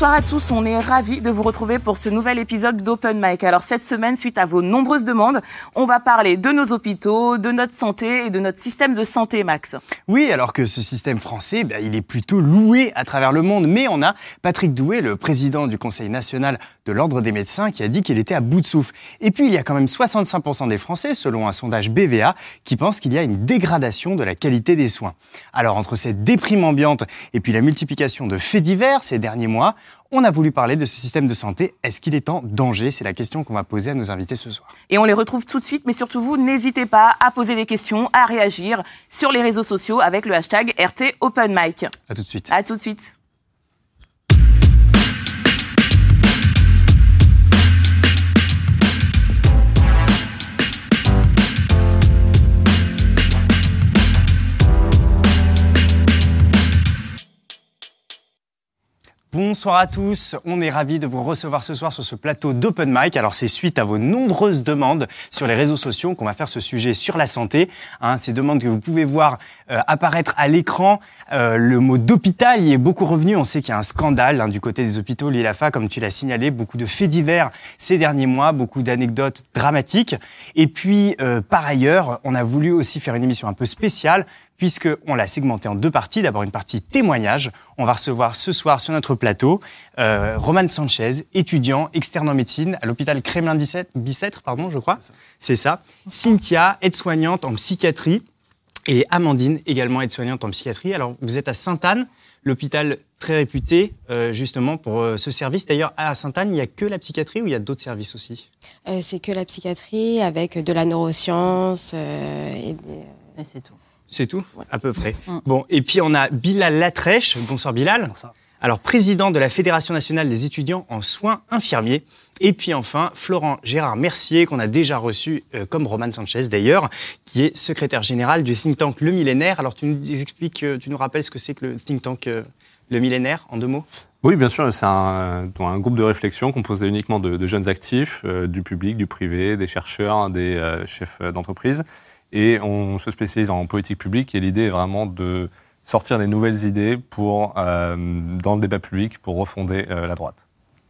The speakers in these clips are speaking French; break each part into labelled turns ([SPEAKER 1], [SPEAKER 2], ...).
[SPEAKER 1] Bonsoir à tous, on est ravis de vous retrouver pour ce nouvel épisode d'Open Mic. Alors cette semaine, suite à vos nombreuses demandes, on va parler de nos hôpitaux, de notre santé et de notre système de santé, Max.
[SPEAKER 2] Oui, alors que ce système français, bah, il est plutôt loué à travers le monde, mais on a Patrick Doué, le président du Conseil national de l'Ordre des médecins, qui a dit qu'il était à bout de souffle. Et puis il y a quand même 65% des Français, selon un sondage BVA, qui pensent qu'il y a une dégradation de la qualité des soins. Alors entre cette déprime ambiante et puis la multiplication de faits divers ces derniers mois, on a voulu parler de ce système de santé. Est-ce qu'il est en danger? C'est la question qu'on va poser à nos invités ce soir.
[SPEAKER 1] Et on les retrouve tout de suite, mais surtout vous, n'hésitez pas à poser des questions, à réagir sur les réseaux sociaux avec le hashtag RT Open Mic.
[SPEAKER 2] À tout de suite.
[SPEAKER 1] À tout de suite.
[SPEAKER 2] Bonsoir à tous, on est ravis de vous recevoir ce soir sur ce plateau d'Open Mic. Alors c'est suite à vos nombreuses demandes sur les réseaux sociaux qu'on va faire ce sujet sur la santé. Hein, ces demandes que vous pouvez voir euh, apparaître à l'écran. Euh, le mot d'hôpital y est beaucoup revenu. On sait qu'il y a un scandale hein, du côté des hôpitaux, l'ILAFA, comme tu l'as signalé, beaucoup de faits divers ces derniers mois, beaucoup d'anecdotes dramatiques. Et puis euh, par ailleurs, on a voulu aussi faire une émission un peu spéciale puisqu'on l'a segmenté en deux parties. D'abord une partie témoignage. On va recevoir ce soir sur notre plateau euh, Roman Sanchez, étudiant externe en médecine à l'hôpital Kremlin-Bicêtre, pardon, je crois. C'est ça. Cynthia, aide-soignante en psychiatrie. Et Amandine, également aide-soignante en psychiatrie. Alors, vous êtes à Sainte-Anne, l'hôpital très réputé euh, justement pour euh, ce service. D'ailleurs, à Sainte-Anne, il n'y a que la psychiatrie ou il y a d'autres services aussi?
[SPEAKER 3] Euh, C'est que la psychiatrie avec de la neuroscience et,
[SPEAKER 1] et c'est tout.
[SPEAKER 2] C'est tout, à peu près. Mm. Bon, et puis on a Bilal Latrèche. Bonsoir Bilal. Bonsoir. Alors, président de la Fédération nationale des étudiants en soins infirmiers. Et puis enfin, Florent Gérard Mercier, qu'on a déjà reçu, euh, comme Roman Sanchez d'ailleurs, qui est secrétaire général du think tank Le Millénaire. Alors, tu nous expliques, euh, tu nous rappelles ce que c'est que le think tank euh, Le Millénaire, en deux mots?
[SPEAKER 4] Oui, bien sûr, c'est un, un, groupe de réflexion composé uniquement de, de jeunes actifs, du public, du privé, des chercheurs, des chefs d'entreprise, et on se spécialise en politique publique et l'idée est vraiment de sortir des nouvelles idées pour, euh, dans le débat public pour refonder euh, la droite.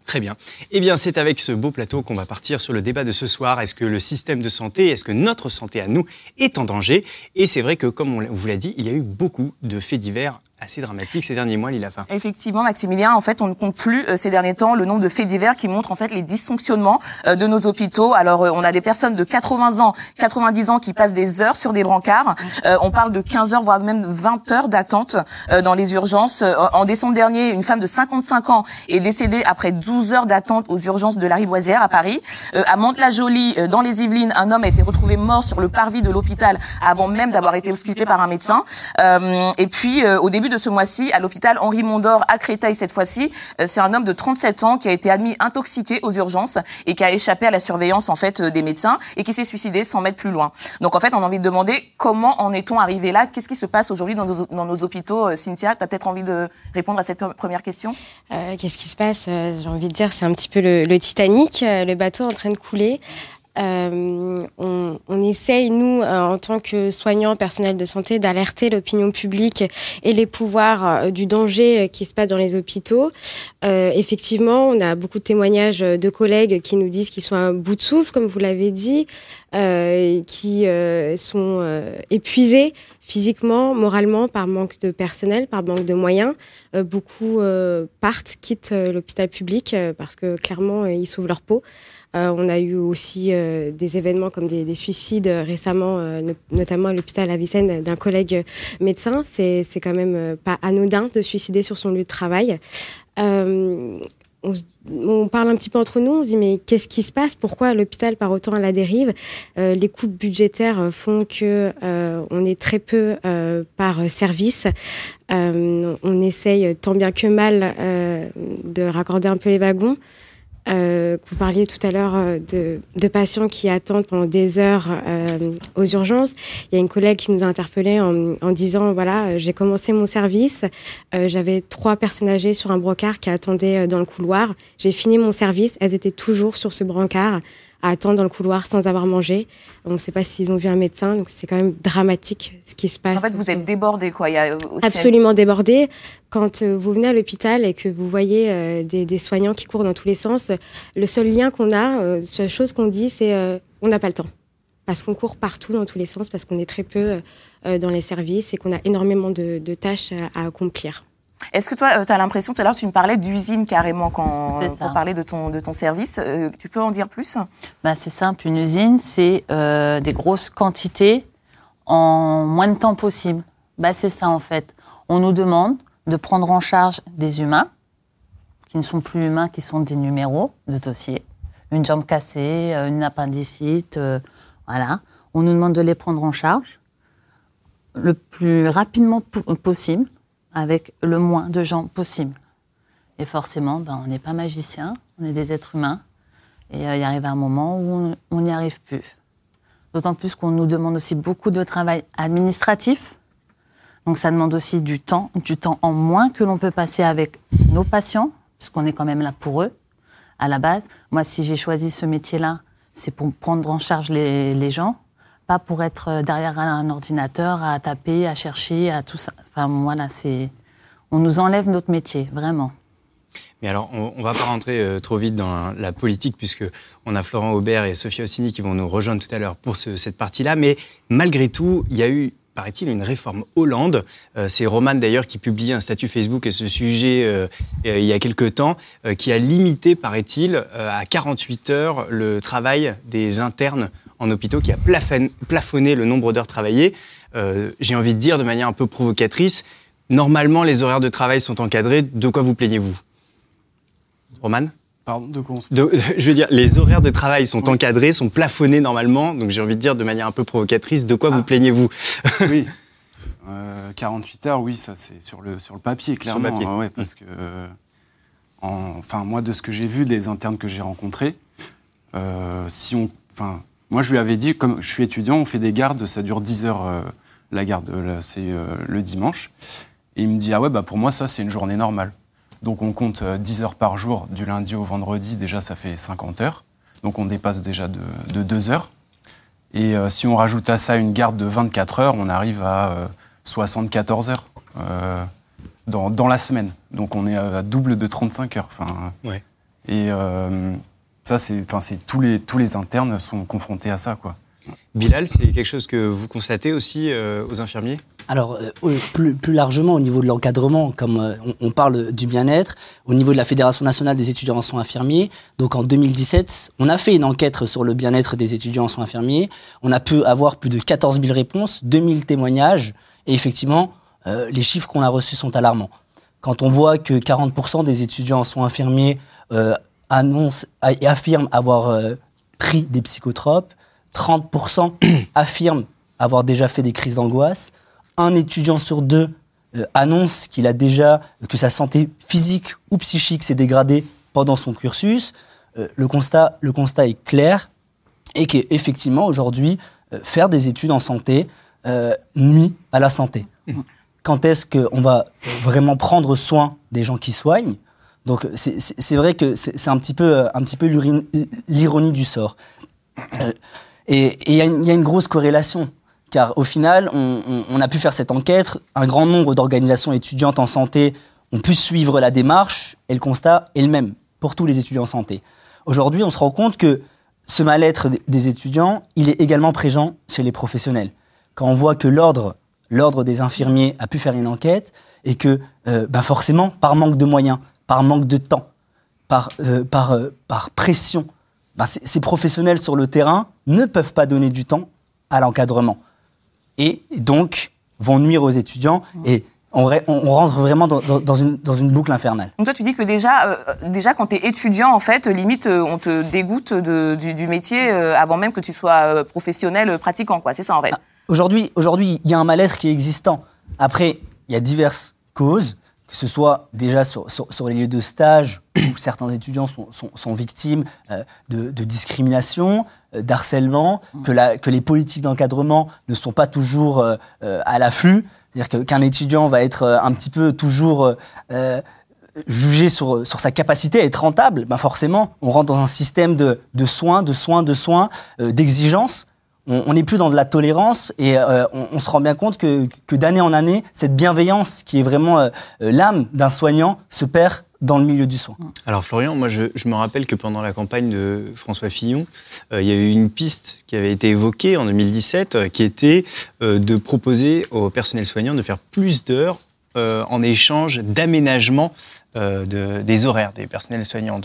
[SPEAKER 2] Très bien. Eh bien, c'est avec ce beau plateau qu'on va partir sur le débat de ce soir. Est-ce que le système de santé, est-ce que notre santé à nous est en danger? Et c'est vrai que, comme on vous l'a dit, il y a eu beaucoup de faits divers assez dramatique ces derniers mois, Lila Fin.
[SPEAKER 1] Effectivement, Maximilien, en fait, on ne compte plus euh, ces derniers temps le nombre de faits divers qui montrent en fait les dysfonctionnements euh, de nos hôpitaux. Alors, euh, on a des personnes de 80 ans, 90 ans qui passent des heures sur des brancards. on parle de 15 heures, voire même 20 heures d'attente dans les urgences. En décembre dernier, une femme de 55 ans est décédée après 12 heures d'attente aux urgences de la Riboisière à Paris. à Mantes-la-Jolie, dans les Yvelines, un homme a été retrouvé mort sur le parvis de l'hôpital avant même d'avoir été ausculté par un médecin. et puis, au début de ce mois-ci à l'hôpital Henri Mondor à Créteil cette fois-ci. Euh, c'est un homme de 37 ans qui a été admis intoxiqué aux urgences et qui a échappé à la surveillance en fait euh, des médecins et qui s'est suicidé sans mettre plus loin. Donc en fait, on a envie de demander comment en est-on arrivé là? Qu'est-ce qui se passe aujourd'hui dans nos, hôpitaux? Euh, Cynthia, tu as peut-être envie de répondre à cette première question?
[SPEAKER 3] Qu'est-ce qui se passe? J'ai envie de dire, c'est un petit peu le Titanic, le bateau en train de couler. Euh, on, on, essaye, nous, euh, en tant que soignants, personnels de santé, d'alerter l'opinion publique et les pouvoirs euh, du danger qui se passe dans les hôpitaux. effectivement, on a beaucoup de témoignages de collègues qui nous disent qu'ils sont à bout de souffle, comme vous l'avez dit, qui sont épuisés physiquement, moralement, par manque de personnel, par manque de moyens. beaucoup partent, quittent l'hôpital public parce que clairement, ils sauvent leur peau. Euh, on a eu aussi euh, des événements comme des, suicides récemment, euh, notamment à l'hôpital Avicenne d'un collègue médecin. C'est quand même pas anodin de suicider sur son lieu de travail. On, on, parle un petit peu entre nous, on se dit mais qu'est-ce qui se passe? Pourquoi l'hôpital part autant à la dérive? Les coupes budgétaires font que on est très peu par service. on essaye tant bien que mal de raccorder un peu les wagons. Euh, vous parliez tout à l'heure euh, de, de, patients qui attendent pendant des heures euh, aux urgences. Il y a une collègue qui nous a interpellé en, en disant voilà, euh, j'ai commencé mon service, euh, j'avais trois personnes âgées sur un brancard qui attendaient dans le couloir. J'ai fini mon service, elles étaient toujours sur ce brancard à attendre dans le couloir sans avoir mangé. On ne sait pas s'ils ont vu un médecin, donc c'est quand même dramatique ce qui se passe.
[SPEAKER 1] En fait, vous êtes débordé, quoi. Il y a aussi-
[SPEAKER 3] Absolument débordé. Quand euh, vous venez à l'hôpital et que vous voyez euh, des, des soignants qui courent dans tous les sens, le seul lien qu'on a, euh, la chose qu'on dit, c'est euh, on n'a pas le temps. Parce qu'on court partout dans tous les sens, parce qu'on est très peu euh, dans les services et qu'on a énormément de, de tâches à, à accomplir.
[SPEAKER 1] Est-ce que toi, tu as l'impression, tout à l'heure, tu me parlais d'usine carrément quand
[SPEAKER 5] ça.
[SPEAKER 1] pour parler de ton, de ton service. Euh, tu peux en dire plus?
[SPEAKER 5] Bah, c'est simple, une usine, c'est euh, des grosses quantités en moins de temps possible. Bah, c'est ça en fait. On nous demande de prendre en charge des humains, qui ne sont plus humains, qui sont des numéros de dossier. Une jambe cassée, euh, une appendicite, euh, voilà. On nous demande de les prendre en charge le plus rapidement po- possible, avec le moins de gens possible. Et forcément, ben, on n'est pas magicien, on est des êtres humains. Et euh, il arrive un moment où on- n'y arrive plus. D'autant plus qu'on nous demande aussi beaucoup de travail administratif. Donc ça demande aussi du temps, du temps en moins que l'on peut passer avec nos patients, puisqu'on est quand même là pour eux, à la base. Moi, si j'ai choisi ce métier-là, c'est pour prendre en charge les gens, pas pour être euh, derrière un ordinateur à taper, à chercher, à tout ça. Enfin, voilà, c'est... On nous enlève notre métier, vraiment.
[SPEAKER 6] Mais alors, on, on va pas rentrer euh, trop vite dans la politique, puisque on a Florent Aubert et Sophia Ossini qui vont nous rejoindre tout à l'heure pour ce- cette partie-là. Mais malgré tout, il y a eu, paraît-il, une réforme Hollande. Euh, C'est Roman d'ailleurs qui publie un statut Facebook à ce sujet il y a quelques temps, qui a limité, paraît-il, à 48 heures le travail des internes en hôpitaux, qui a plafon- plafonné le nombre d'heures travaillées. Euh, J'ai envie de dire de manière un peu provocatrice, normalement les horaires de travail sont encadrés. De quoi vous plaignez-vous? Roman?
[SPEAKER 7] Pardon, de quoi on se-
[SPEAKER 6] de- Je veux dire, les horaires de travail sont encadrés, sont plafonnés normalement. Donc j'ai envie de dire de manière un peu provocatrice, de quoi vous
[SPEAKER 7] Ah.
[SPEAKER 6] plaignez-vous?
[SPEAKER 7] Oui. Euh, 48 heures, oui, ça c'est sur le, sur le papier,
[SPEAKER 6] Sur le
[SPEAKER 7] clairement.
[SPEAKER 6] papier.
[SPEAKER 7] hein, ouais, parce que, euh, en- enfin, moi, de ce que j'ai vu des internes que j'ai rencontrés, euh, si on, enfin, moi, je lui avais dit, comme je suis étudiant, on fait des gardes, ça dure 10 heures euh, la garde, là, c'est euh, le dimanche. Et il me dit, ah ouais, bah pour moi, ça, c'est une journée normale. Donc on compte euh, 10 heures par jour, du lundi au vendredi, déjà, ça fait 50 heures. Donc on dépasse déjà de, de 2 heures. Et euh, si on rajoute à ça une garde de 24 heures, on arrive à euh, 74 heures euh, dans, dans la semaine. Donc on est à double de 35 heures. Enfin,
[SPEAKER 6] Ouais.
[SPEAKER 7] Et euh, ça, c'est, enfin, c'est tous les tous les internes sont confrontés à ça, quoi.
[SPEAKER 6] Bilal, c'est quelque chose que vous constatez aussi euh, aux infirmiers?
[SPEAKER 8] Alors, euh, plus, plus largement, au niveau de l'encadrement, comme euh, on, on parle du bien-être, au niveau de la Fédération nationale des étudiants en soins infirmiers, donc en 2017, on a fait une enquête sur le bien-être des étudiants en soins infirmiers. On a pu avoir plus de 14 000 réponses, 2000 témoignages, et effectivement, euh, les chiffres qu'on a reçus sont alarmants. Quand on voit que 40% des étudiants en soins infirmiers annoncent et affirment avoir euh, pris des psychotropes, 30% affirment avoir déjà fait des crises d'angoisse, un étudiant sur deux euh, annonce qu'il a déjà que sa santé physique ou psychique s'est dégradée pendant son cursus. Euh, le constat, le constat est clair et qu'effectivement aujourd'hui faire des études en santé nuit à la santé. Quand est-ce qu'on va vraiment prendre soin des gens qui soignent? Donc c'est- vrai que c'est un petit peu, euh, un petit peu l'ironie du sort. Euh, et il y, a une- grosse corrélation, car au final, on, a pu faire cette enquête, un grand nombre d'organisations étudiantes en santé ont pu suivre la démarche, et le constat est le même pour tous les étudiants en santé. Aujourd'hui, on se rend compte que ce mal-être des- étudiants, il est également présent chez les professionnels. Quand on voit que l'ordre, l'ordre des infirmiers a pu faire une enquête, et que, ben forcément, par manque de moyens, par manque de temps, par, euh, par, euh, par pression, ben, ces, professionnels sur le terrain ne peuvent pas donner du temps à l'encadrement. Et donc, vont nuire aux étudiants et on, ré- on- on rentre vraiment dans, dans- dans une, dans une boucle infernale.
[SPEAKER 1] Donc toi, tu dis que déjà, euh, déjà quand tu es étudiant, en fait, limite, on te dégoûte de- du, du métier euh, avant même que tu sois professionnel pratiquant, quoi. C'est ça, en fait.
[SPEAKER 8] Aujourd'hui, aujourd'hui, il y a un mal-être qui est existant. Après, il y a diverses causes, que ce soit déjà sur, sur- sur les lieux de stage, où certains étudiants sont, sont- sont victimes euh, de, de discrimination, euh, d'harcèlement, que, la- que les politiques d'encadrement ne sont pas toujours euh, à l'afflux. C'est-à-dire qu'un étudiant va être un petit peu toujours jugé sur, sur sa capacité à être rentable, ben forcément, on rentre dans un système de, de soins, de soins, de soins, euh, d'exigence. On n'est plus dans de la tolérance et euh, on, se rend bien compte que, d'année en année, cette bienveillance qui est vraiment euh, l'âme d'un soignant se perd dans le milieu du soin.
[SPEAKER 2] Alors Florian, moi je, me rappelle que pendant la campagne de François Fillon, euh, il y a eu une piste qui avait été évoquée en 2017 euh, qui était euh, de proposer au personnel soignant de faire plus d'heures en échange d'aménagement de, des horaires des personnels soignants,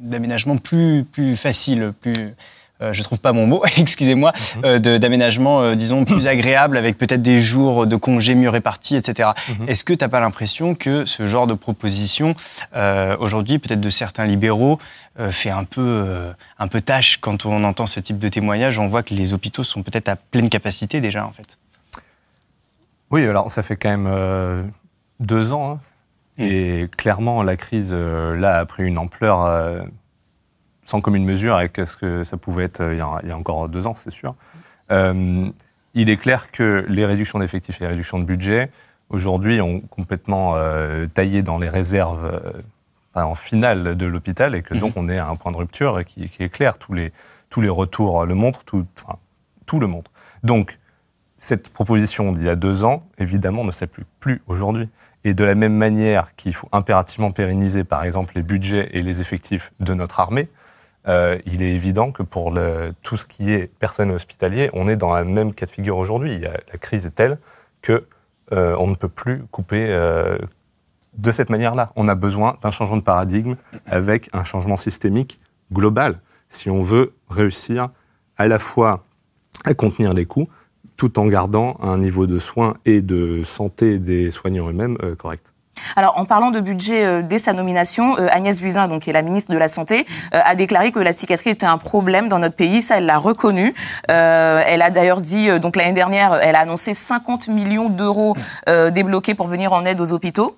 [SPEAKER 2] d'aménagement plus, plus facile, plus euh, je trouve pas mon mot, excusez-moi, mhm. euh, d'aménagement, euh, disons, plus agréable, avec peut-être des jours de congés mieux répartis, etc. Mhm. Est-ce que tu n'as pas l'impression que ce genre de proposition, euh, aujourd'hui, peut-être de certains libéraux, euh, fait un peu, un peu tâche quand on entend ce type de témoignage? On voit que les hôpitaux sont peut-être à pleine capacité déjà, en fait.
[SPEAKER 4] Oui, alors ça fait quand même deux ans. Hein, mm. Et clairement, la crise, là, a pris une ampleur sans commune mesure avec ce que ça pouvait être euh, il y a, il y a encore deux ans, c'est sûr. Euh, il est clair que les réductions d'effectifs et les réductions de budget, aujourd'hui, ont complètement euh, taillé dans les réserves euh, en finale de l'hôpital et que mhm. donc on est à un point de rupture qui, qui, est clair. Tous les, tous les retours le montrent, tout, enfin, tout le montre. Donc, cette proposition d'il y a deux ans, évidemment, ne s'applique plus aujourd'hui. Et de la même manière qu'il faut impérativement pérenniser, par exemple, les budgets et les effectifs de notre armée, euh, il est évident que pour tout ce qui est personnel hospitalier, on est dans la même cas de figure aujourd'hui. La crise est telle que euh, on ne peut plus couper euh, de cette manière-là. On a besoin d'un changement de paradigme avec un changement systémique global si on veut réussir à la fois à contenir les coûts tout en gardant un niveau de soins et de santé des soignants eux-mêmes correct.
[SPEAKER 1] Alors, en parlant de budget euh, dès sa nomination, euh, Agnès Buzyn, donc qui est la ministre de la Santé, euh, a déclaré que la psychiatrie était un problème dans notre pays. Ça, elle l'a reconnu. Euh, elle a d'ailleurs dit, euh, donc l'année dernière, elle a annoncé 50 millions d'euros euh, débloqués pour venir en aide aux hôpitaux.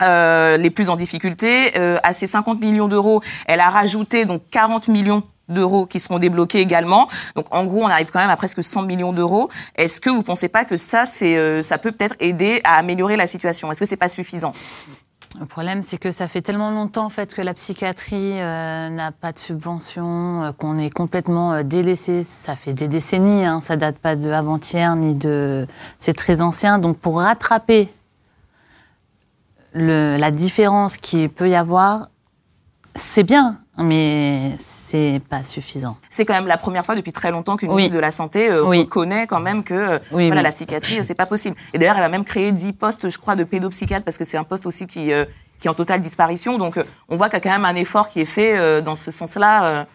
[SPEAKER 1] les plus en difficulté. à ces 50 millions d'euros, elle a rajouté donc 40 millions d'euros qui seront débloqués également. Donc en gros, on arrive quand même à presque 100 millions d'euros. Est-ce que vous pensez pas que ça, c'est, euh, ça peut peut-être aider à améliorer la situation? Est-ce que c'est pas suffisant?
[SPEAKER 5] Le problème, c'est que ça fait tellement longtemps en fait que la psychiatrie euh, n'a pas de subvention, euh, qu'on est complètement euh, délaissé. Ça fait des décennies, hein, ça date pas de avant-hier ni de, c'est très ancien. Donc pour rattraper le, la différence qui peut y avoir, c'est bien mais c'est pas suffisant.
[SPEAKER 1] C'est quand même la première fois depuis très longtemps qu'une oui. ministre de la santé euh, oui. reconnaît quand même que euh, oui, voilà, la psychiatrie c'est pas possible. Et d'ailleurs elle a même créé 10 postes, je crois, de pédopsychiatre parce que c'est un poste aussi qui euh, qui est en totale disparition. Donc on voit qu'il y a quand même un effort qui est fait dans ce sens-là.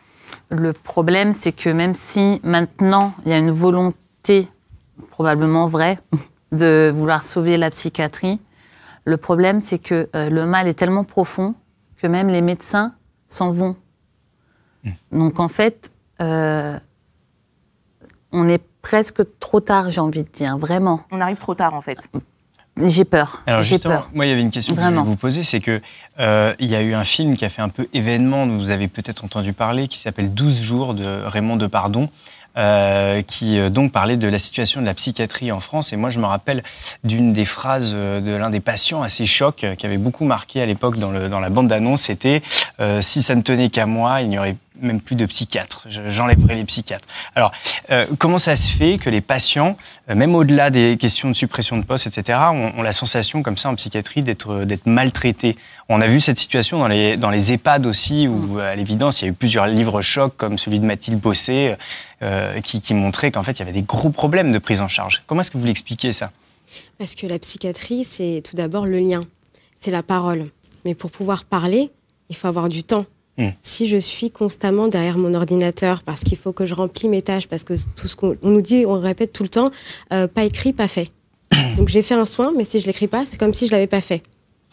[SPEAKER 5] Le problème c'est que même si maintenant il y a une volonté probablement vraie de vouloir sauver la psychiatrie, le problème c'est que le mal est tellement profond que même les médecins s'en vont. Mmh. Donc en fait, euh, on est presque trop tard, j'ai envie de dire, vraiment.
[SPEAKER 1] On arrive trop tard en fait.
[SPEAKER 5] J'ai peur.
[SPEAKER 2] Alors justement,
[SPEAKER 5] peur.
[SPEAKER 2] moi il y avait une question Vraiment. que je voulais vous poser, c'est que euh, il y a eu un film qui a fait un peu événement, dont vous avez peut-être entendu parler, qui s'appelle 12 jours de Raymond Depardon, euh, qui euh, donc parlait de la situation de la psychiatrie en France. Et moi, je me rappelle d'une des phrases euh, de l'un des patients assez choc qui avait beaucoup marqué à l'époque dans, dans la bande d'annonce. C'était euh, si ça ne tenait qu'à moi, il n'y aurait même plus de psychiatres. J'enlèverai les psychiatres. Alors, euh, comment ça se fait que les patients, euh, même au-delà des questions de suppression de postes, etc., ont, ont, la sensation, comme ça, en psychiatrie, d'être d'être maltraités? On a vu cette situation dans les, dans les EHPAD aussi, où, à l'évidence, il y a eu plusieurs livres chocs, comme celui de Mathilde Bossé, euh, qui, qui montraient qu'en fait, il y avait des gros problèmes de prise en charge. Comment est-ce que vous l'expliquez, ça?
[SPEAKER 3] Parce que la psychiatrie, c'est tout d'abord le lien, c'est la parole. Mais pour pouvoir parler, il faut avoir du temps. Mmh. Si je suis constamment derrière mon ordinateur parce qu'il faut que je remplis mes tâches, parce que tout ce qu'on nous dit, on répète tout le temps, euh, pas écrit, pas fait. Donc j'ai fait un soin, mais si je l'écris pas, c'est comme si je l'avais pas fait.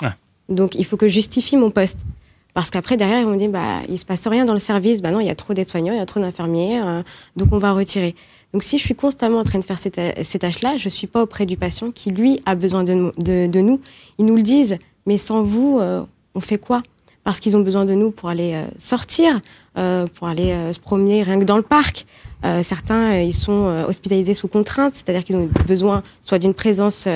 [SPEAKER 3] Ah. Donc il faut que je justifie mon poste. Parce qu'après, derrière, ils vont dire, bah, il se passe rien dans le service. Bah non, il y a trop d'aides-soignants, il y a trop d'infirmières, euh, donc on va retirer. Donc si je suis constamment en train de faire ces, ces tâches-là, je suis pas auprès du patient qui, lui, a besoin de, nous, de, de nous. Ils nous le disent, mais sans vous, euh, on fait quoi? Parce qu'ils ont besoin de nous pour aller euh, sortir euh, pour aller euh, se promener rien que dans le parc. Certains, ils sont hospitalisés sous contrainte, c'est-à-dire qu'ils ont besoin soit d'une présence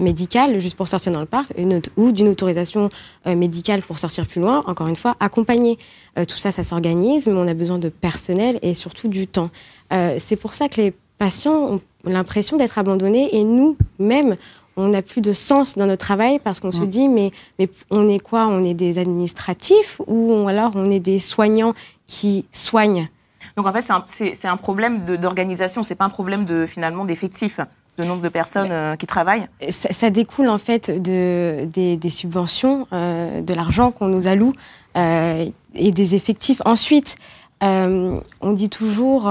[SPEAKER 3] médicale juste pour sortir dans le parc, ou d'une autorisation médicale pour sortir plus loin. Encore une fois, accompagné. Euh, tout ça, ça s'organise, mais on a besoin de personnel et surtout du temps. C'est pour ça que les patients ont l'impression d'être abandonnés et nous-mêmes, on n'a plus de sens dans notre travail parce qu'on se dit mais mais on est quoi? On est des administratifs ou on- alors on est des soignants qui soignent?
[SPEAKER 1] Donc en fait, c'est un, un problème d'organisation, c'est pas un problème de finalement d'effectifs, de nombre de personnes euh, qui travaillent.
[SPEAKER 3] ça, ça découle en fait de, des, des subventions, euh, de l'argent qu'on nous alloue euh, et des effectifs. Ensuite, euh, on dit toujours,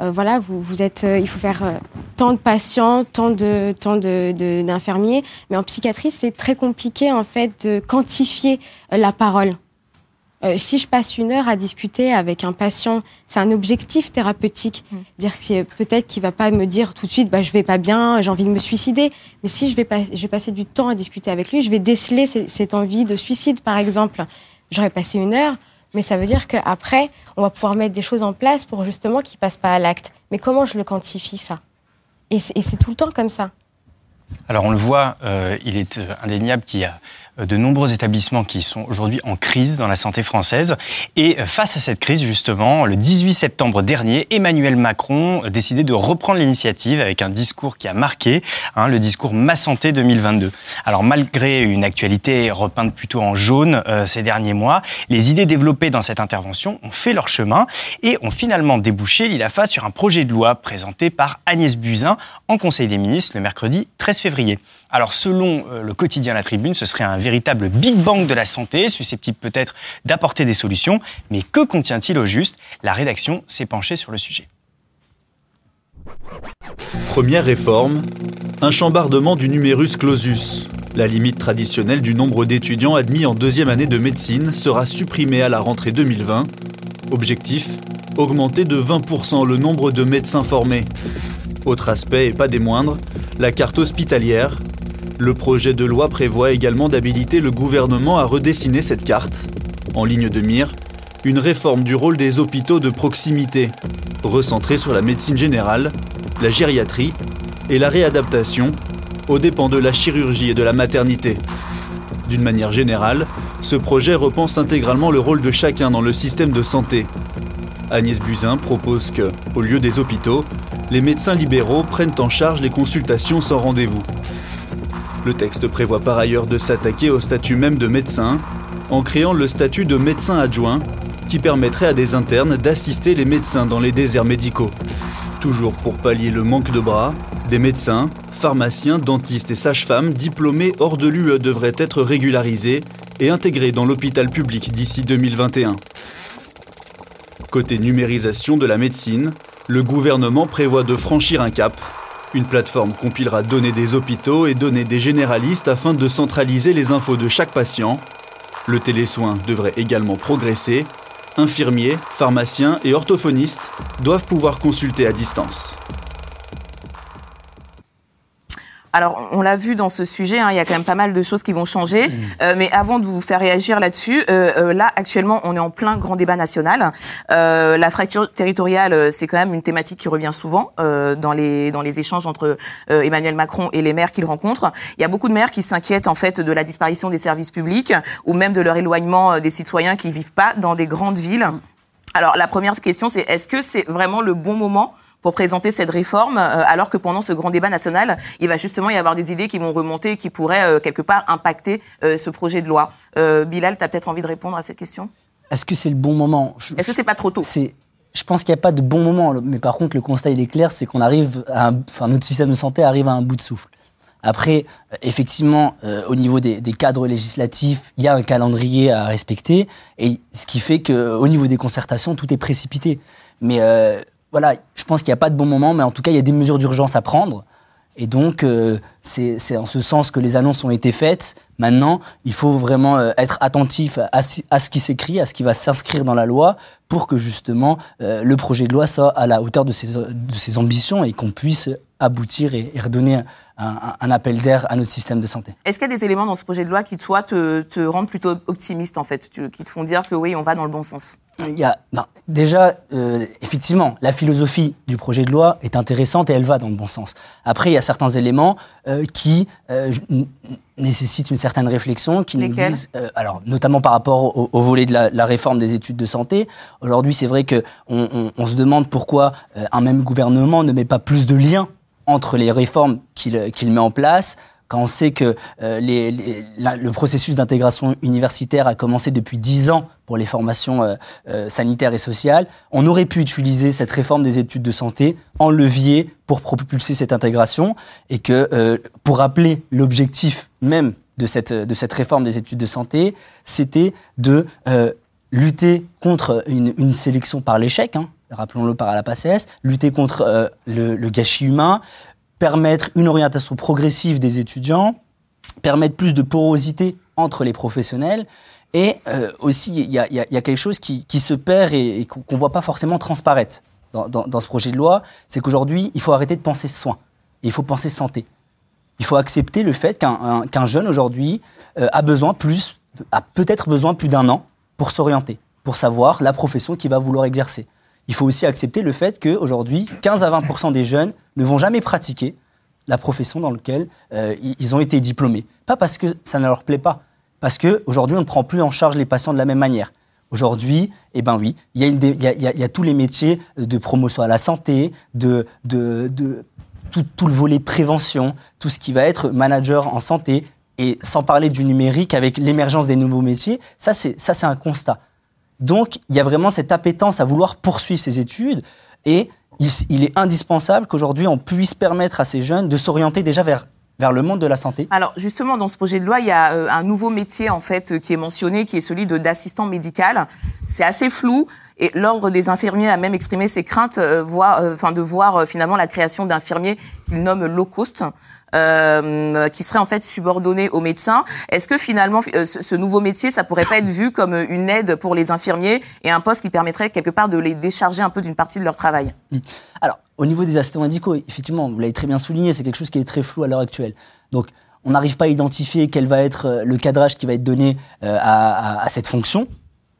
[SPEAKER 3] euh, voilà, vous, vous êtes, euh, il faut faire euh, tant de patients, tant de tant de- de- d'infirmiers, mais en psychiatrie, c'est très compliqué en fait de quantifier euh, la parole. Euh, si je passe une heure à discuter avec un patient, c'est un objectif thérapeutique. Dire que peut-être qu'il va pas me dire tout de suite, bah, je vais pas bien, j'ai envie de me suicider. Mais si je vais, pas, je vais passer du temps à discuter avec lui, je vais déceler ce- cette envie de suicide, par exemple. J'aurais passé une heure, mais ça veut dire qu'après, on va pouvoir mettre des choses en place pour justement qu'il passe pas à l'acte. Mais comment je le quantifie, ça? Et c'est tout le temps comme ça.
[SPEAKER 2] Alors on le voit, euh, il est euh, indéniable qu'il y a de nombreux établissements qui sont aujourd'hui en crise dans la santé française. Et face à cette crise, justement, le 18 septembre dernier, Emmanuel Macron a décidé de reprendre l'initiative avec un discours qui a marqué, hein, le discours Ma Santé 2022. Alors malgré une actualité repeinte plutôt en jaune euh, ces derniers mois, les idées développées dans cette intervention ont fait leur chemin et ont finalement débouché l'ILAFA sur un projet de loi présenté par Agnès Buzyn en Conseil des ministres le mercredi 13 février. Alors selon euh, le quotidien La Tribune, ce serait un véritable Big Bang de la santé, susceptible peut-être d'apporter des solutions, mais que contient-il au juste? La rédaction s'est penchée sur le sujet.
[SPEAKER 9] Première réforme, un chambardement du numerus clausus. La limite traditionnelle du nombre d'étudiants admis en deuxième année de médecine sera supprimée à la rentrée 2020. Objectif augmenter de 20% le nombre de médecins formés. Autre aspect, et pas des moindres, la carte hospitalière. Le projet de loi prévoit également d'habiliter le gouvernement à redessiner cette carte. En ligne de mire, une réforme du rôle des hôpitaux de proximité, recentrée sur la médecine générale, la gériatrie et la réadaptation, aux dépens de la chirurgie et de la maternité. D'une manière générale, ce projet repense intégralement le rôle de chacun dans le système de santé. Agnès Buzyn propose que, au lieu des hôpitaux, les médecins libéraux prennent en charge les consultations sans rendez-vous. Le texte prévoit par ailleurs de s'attaquer au statut même de médecin, en créant le statut de médecin adjoint, qui permettrait à des internes d'assister les médecins dans les déserts médicaux. Toujours pour pallier le manque de bras, des médecins, pharmaciens, dentistes et sages-femmes diplômés hors de l'UE devraient être régularisés et intégrés dans l'hôpital public d'ici 2021. Côté numérisation de la médecine, le gouvernement prévoit de franchir un cap. Une plateforme compilera données des hôpitaux et données des généralistes afin de centraliser les infos de chaque patient. Le télésoin devrait également progresser. Infirmiers, pharmaciens et orthophonistes doivent pouvoir consulter à distance.
[SPEAKER 1] Alors, on l'a vu dans ce sujet, hein, il y a quand même pas mal de choses qui vont changer. Euh, mais avant de vous faire réagir là-dessus, euh, euh, là, actuellement, on est en plein grand débat national. Euh, la fracture territoriale, euh, c'est quand même une thématique qui revient souvent euh, dans les dans les échanges entre Emmanuel Macron et les maires qu'il rencontre. Il y a beaucoup de maires qui s'inquiètent en fait de la disparition des services publics ou même de leur éloignement des citoyens qui vivent pas dans des grandes villes. Alors, la première question, c'est est-ce que c'est vraiment le bon moment pour présenter cette réforme, euh, alors que pendant ce grand débat national, il va justement y avoir des idées qui vont remonter et qui pourraient euh, quelque part impacter euh, ce projet de loi. Bilal, tu as peut-être envie de répondre à cette question?
[SPEAKER 8] Est-ce que c'est le bon moment?
[SPEAKER 1] Est-ce que c'est pas trop tôt?
[SPEAKER 8] Je pense qu'il n'y a pas de bon moment, mais par contre, le constat, il est clair, c'est qu'on arrive à un- enfin, notre système de santé arrive à un bout de souffle. Après, effectivement, euh, au niveau des, des cadres législatifs, il y a un calendrier à respecter, et ce qui fait qu'au niveau des concertations, tout est précipité. Mais euh, voilà, je pense qu'il n'y a pas de bon moment, mais en tout cas, il y a des mesures d'urgence à prendre. Et donc, euh, c'est en ce sens que les annonces ont été faites. Maintenant, il faut vraiment euh, être attentif à, ce- à ce qui s'écrit, à ce qui va s'inscrire dans la loi, pour que justement euh, le projet de loi soit à la hauteur de ses, de ses ambitions et qu'on puisse aboutir et, et redonner un, appel d'air à notre système de santé.
[SPEAKER 1] Est-ce qu'il y a des éléments dans ce projet de loi qui, toi, te, te rendent plutôt optimiste, en fait, qui te font dire que oui, on va dans le bon sens?
[SPEAKER 8] Il y a, non, déjà, euh, effectivement, la philosophie du projet de loi est intéressante et elle va dans le bon sens. Après, il y a certains éléments euh, qui euh, nécessitent une certaine réflexion, qui nous disent, alors notamment par rapport au, au volet de la, la réforme des études de santé. Aujourd'hui, c'est vrai que on, on- on se demande pourquoi un même gouvernement ne met pas plus de liens entre les réformes qu'il qu'il met en place. Quand on sait que euh, les- les- le processus d'intégration universitaire a commencé depuis 10 ans pour les formations euh, euh, sanitaires et sociales, on aurait pu utiliser cette réforme des études de santé en levier pour propulser cette intégration et que, euh, pour rappeler l'objectif même de cette, de cette réforme des études de santé, c'était de euh, lutter contre une, une sélection par l'échec, hein, rappelons-le par la PACES, lutter contre euh, le, gâchis humain, permettre une orientation progressive des étudiants, permettre plus de porosité entre les professionnels. Et euh, aussi, il y a, quelque chose qui, se perd et, qu'on ne voit pas forcément transparaître dans, ce projet de loi, c'est qu'aujourd'hui, il faut arrêter de penser soins il faut penser santé. Il faut accepter le fait qu'un un- qu'un jeune aujourd'hui euh, a besoin plus, a peut-être besoin plus d'un an pour s'orienter, pour savoir la profession qu'il va vouloir exercer. Il faut aussi accepter le fait qu'aujourd'hui, 15 à 20% des jeunes ne vont jamais pratiquer la profession dans laquelle euh, ils ont été diplômés. Pas parce que ça ne leur plaît pas, parce qu'aujourd'hui, on ne prend plus en charge les patients de la même manière. Aujourd'hui, eh ben oui, il y, a tous les métiers de promotion à la santé, de, tout, le volet prévention, tout ce qui va être manager en santé, et sans parler du numérique avec l'émergence des nouveaux métiers, ça c'est un constat. Donc il y a vraiment cette appétence à vouloir poursuivre ses études, et il, est indispensable qu'aujourd'hui on puisse permettre à ces jeunes de s'orienter déjà vers le monde de la santé.
[SPEAKER 1] Alors justement, dans ce projet de loi, il y a euh, un nouveau métier en fait euh, qui est mentionné, qui est celui d'assistant médical. C'est assez flou et l'ordre des infirmiers a même exprimé ses craintes, euh, de voir finalement la création d'infirmiers qu'il nomme low cost. Euh, qui serait en fait subordonné aux médecins. Est-ce que finalement euh, ce, nouveau métier, ça pourrait pas être vu comme euh, une aide pour les infirmiers et un poste qui permettrait quelque part de les décharger un peu d'une partie de leur travail?
[SPEAKER 8] Alors, au niveau des assistants médicaux, effectivement, vous l'avez très bien souligné, c'est quelque chose qui est très flou à l'heure actuelle. Donc, on n'arrive pas à identifier quel va être le cadrage qui va être donné à, cette fonction,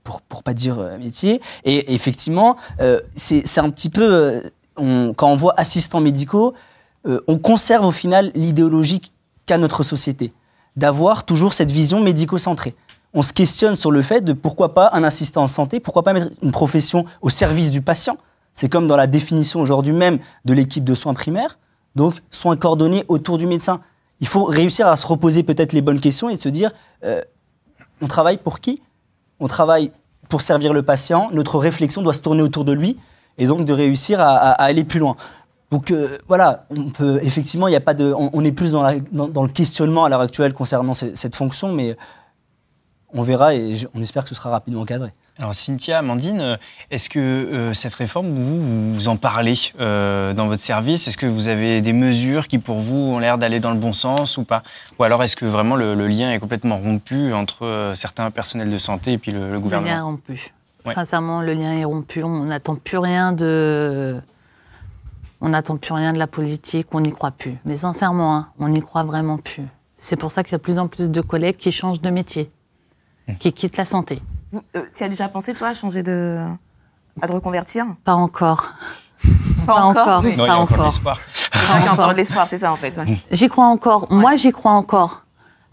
[SPEAKER 8] pour pour pas dire métier. Et effectivement, euh, c'est un petit peu, quand on voit assistants médicaux, euh, on conserve au final l'idéologie qu'a notre société, d'avoir toujours cette vision médico-centrée. On se questionne sur le fait de pourquoi pas un assistant en santé, pourquoi pas mettre une profession au service du patient. C'est comme dans la définition aujourd'hui même de l'équipe de soins primaires, donc soins coordonnés autour du médecin. Il faut réussir à se reposer peut-être les bonnes questions et se dire, euh, on travaille pour qui? On travaille pour servir le patient, notre réflexion doit se tourner autour de lui, et donc de réussir à, aller plus loin. Donc euh, voilà, on peut effectivement, il y a pas de, on, on est plus dans, la- dans- dans le questionnement à l'heure actuelle concernant ce- cette fonction, mais on verra et je- on espère que ce sera rapidement cadré.
[SPEAKER 2] Alors Cynthia, Amandine, euh, est-ce que euh, cette réforme, vous, vous en parlez euh, dans votre service? Est-ce que vous avez des mesures qui pour vous ont l'air d'aller dans le bon sens ou pas? Ou alors est-ce que vraiment le, le lien est complètement rompu entre euh, certains personnels de santé et puis le, le
[SPEAKER 5] Le lien est
[SPEAKER 2] gouvernement
[SPEAKER 5] rompu.
[SPEAKER 2] Ouais.
[SPEAKER 5] Sincèrement, le lien est rompu. On n'attend plus rien de. On n'attend plus rien de la politique, on n'y croit plus. Mais sincèrement, hein, on n'y croit vraiment plus. C'est pour ça qu'il y a de plus en plus de collègues qui changent de métier, qui quittent la santé.
[SPEAKER 1] Vous, euh, tu as déjà pensé, toi, à changer de. à te reconvertir?
[SPEAKER 5] Pas encore.
[SPEAKER 1] Pas,
[SPEAKER 5] Pas encore?
[SPEAKER 1] oui.
[SPEAKER 2] Non, il y
[SPEAKER 5] Pas
[SPEAKER 2] a encore de
[SPEAKER 5] encore.
[SPEAKER 2] l'espoir.
[SPEAKER 1] Qu'il y a encore de l'espoir, c'est ça en fait. ouais.
[SPEAKER 5] J'y crois encore. Moi, j'y crois encore.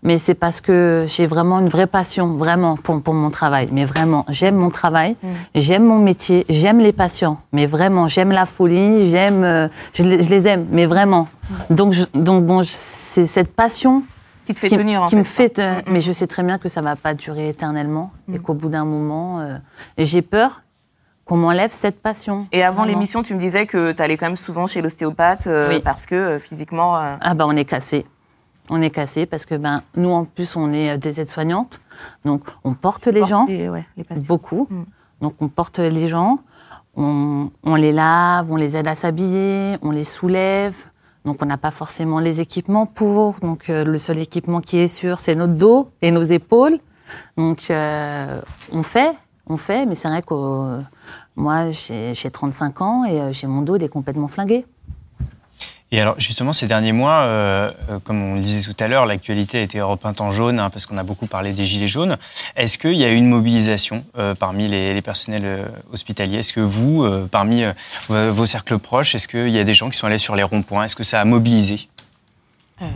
[SPEAKER 5] Mais c'est parce que j'ai vraiment une vraie passion, vraiment, pour, pour mon travail. Mais vraiment, j'aime mon travail, j'aime mon métier, j'aime les patients. Mais vraiment, j'aime la folie, j'aime, euh, je, les- je les aime, mais vraiment. Donc, je- donc bon, c'est cette passion
[SPEAKER 1] Qui te fait
[SPEAKER 5] qui,
[SPEAKER 1] tenir en
[SPEAKER 5] qui
[SPEAKER 1] fait.
[SPEAKER 5] me fait. euh,
[SPEAKER 1] Mm, mm.
[SPEAKER 5] mais je sais très bien que ça va pas durer éternellement et qu'au bout d'un moment, euh, j'ai peur qu'on m'enlève cette passion.
[SPEAKER 1] Et avant l'émission, tu me disais que tu allais quand même souvent chez l'ostéopathe euh,
[SPEAKER 5] Oui.
[SPEAKER 1] parce que euh, physiquement. euh,
[SPEAKER 5] Ah bah on est cassé. On est cassé parce que ben nous en plus on est euh, des aides-soignantes, donc on porte les gens
[SPEAKER 1] les- ouais, les patients.
[SPEAKER 5] beaucoup.
[SPEAKER 1] Mm.
[SPEAKER 5] Donc on porte les gens, on, on les lave, on les aide à s'habiller, on les soulève. Donc on n'a pas forcément les équipements pour. Donc euh, le seul équipement qui est sûr c'est notre dos et nos épaules. Donc euh, on fait, on fait, mais c'est vrai que euh, moi j'ai j'ai 35 ans et j'ai mon dos il est complètement flingué.
[SPEAKER 2] Et alors justement, ces derniers mois, euh, euh, comme on le disait tout à l'heure, l'actualité a été repeinte en jaune hein, parce qu'on a beaucoup parlé des gilets jaunes. Est-ce qu'il y a eu une mobilisation euh, parmi les, personnels hospitaliers? Est-ce que vous, parmi vos cercles proches, est-ce qu'il y a des gens qui sont allés sur les ronds-points? Est-ce que ça a mobilisé?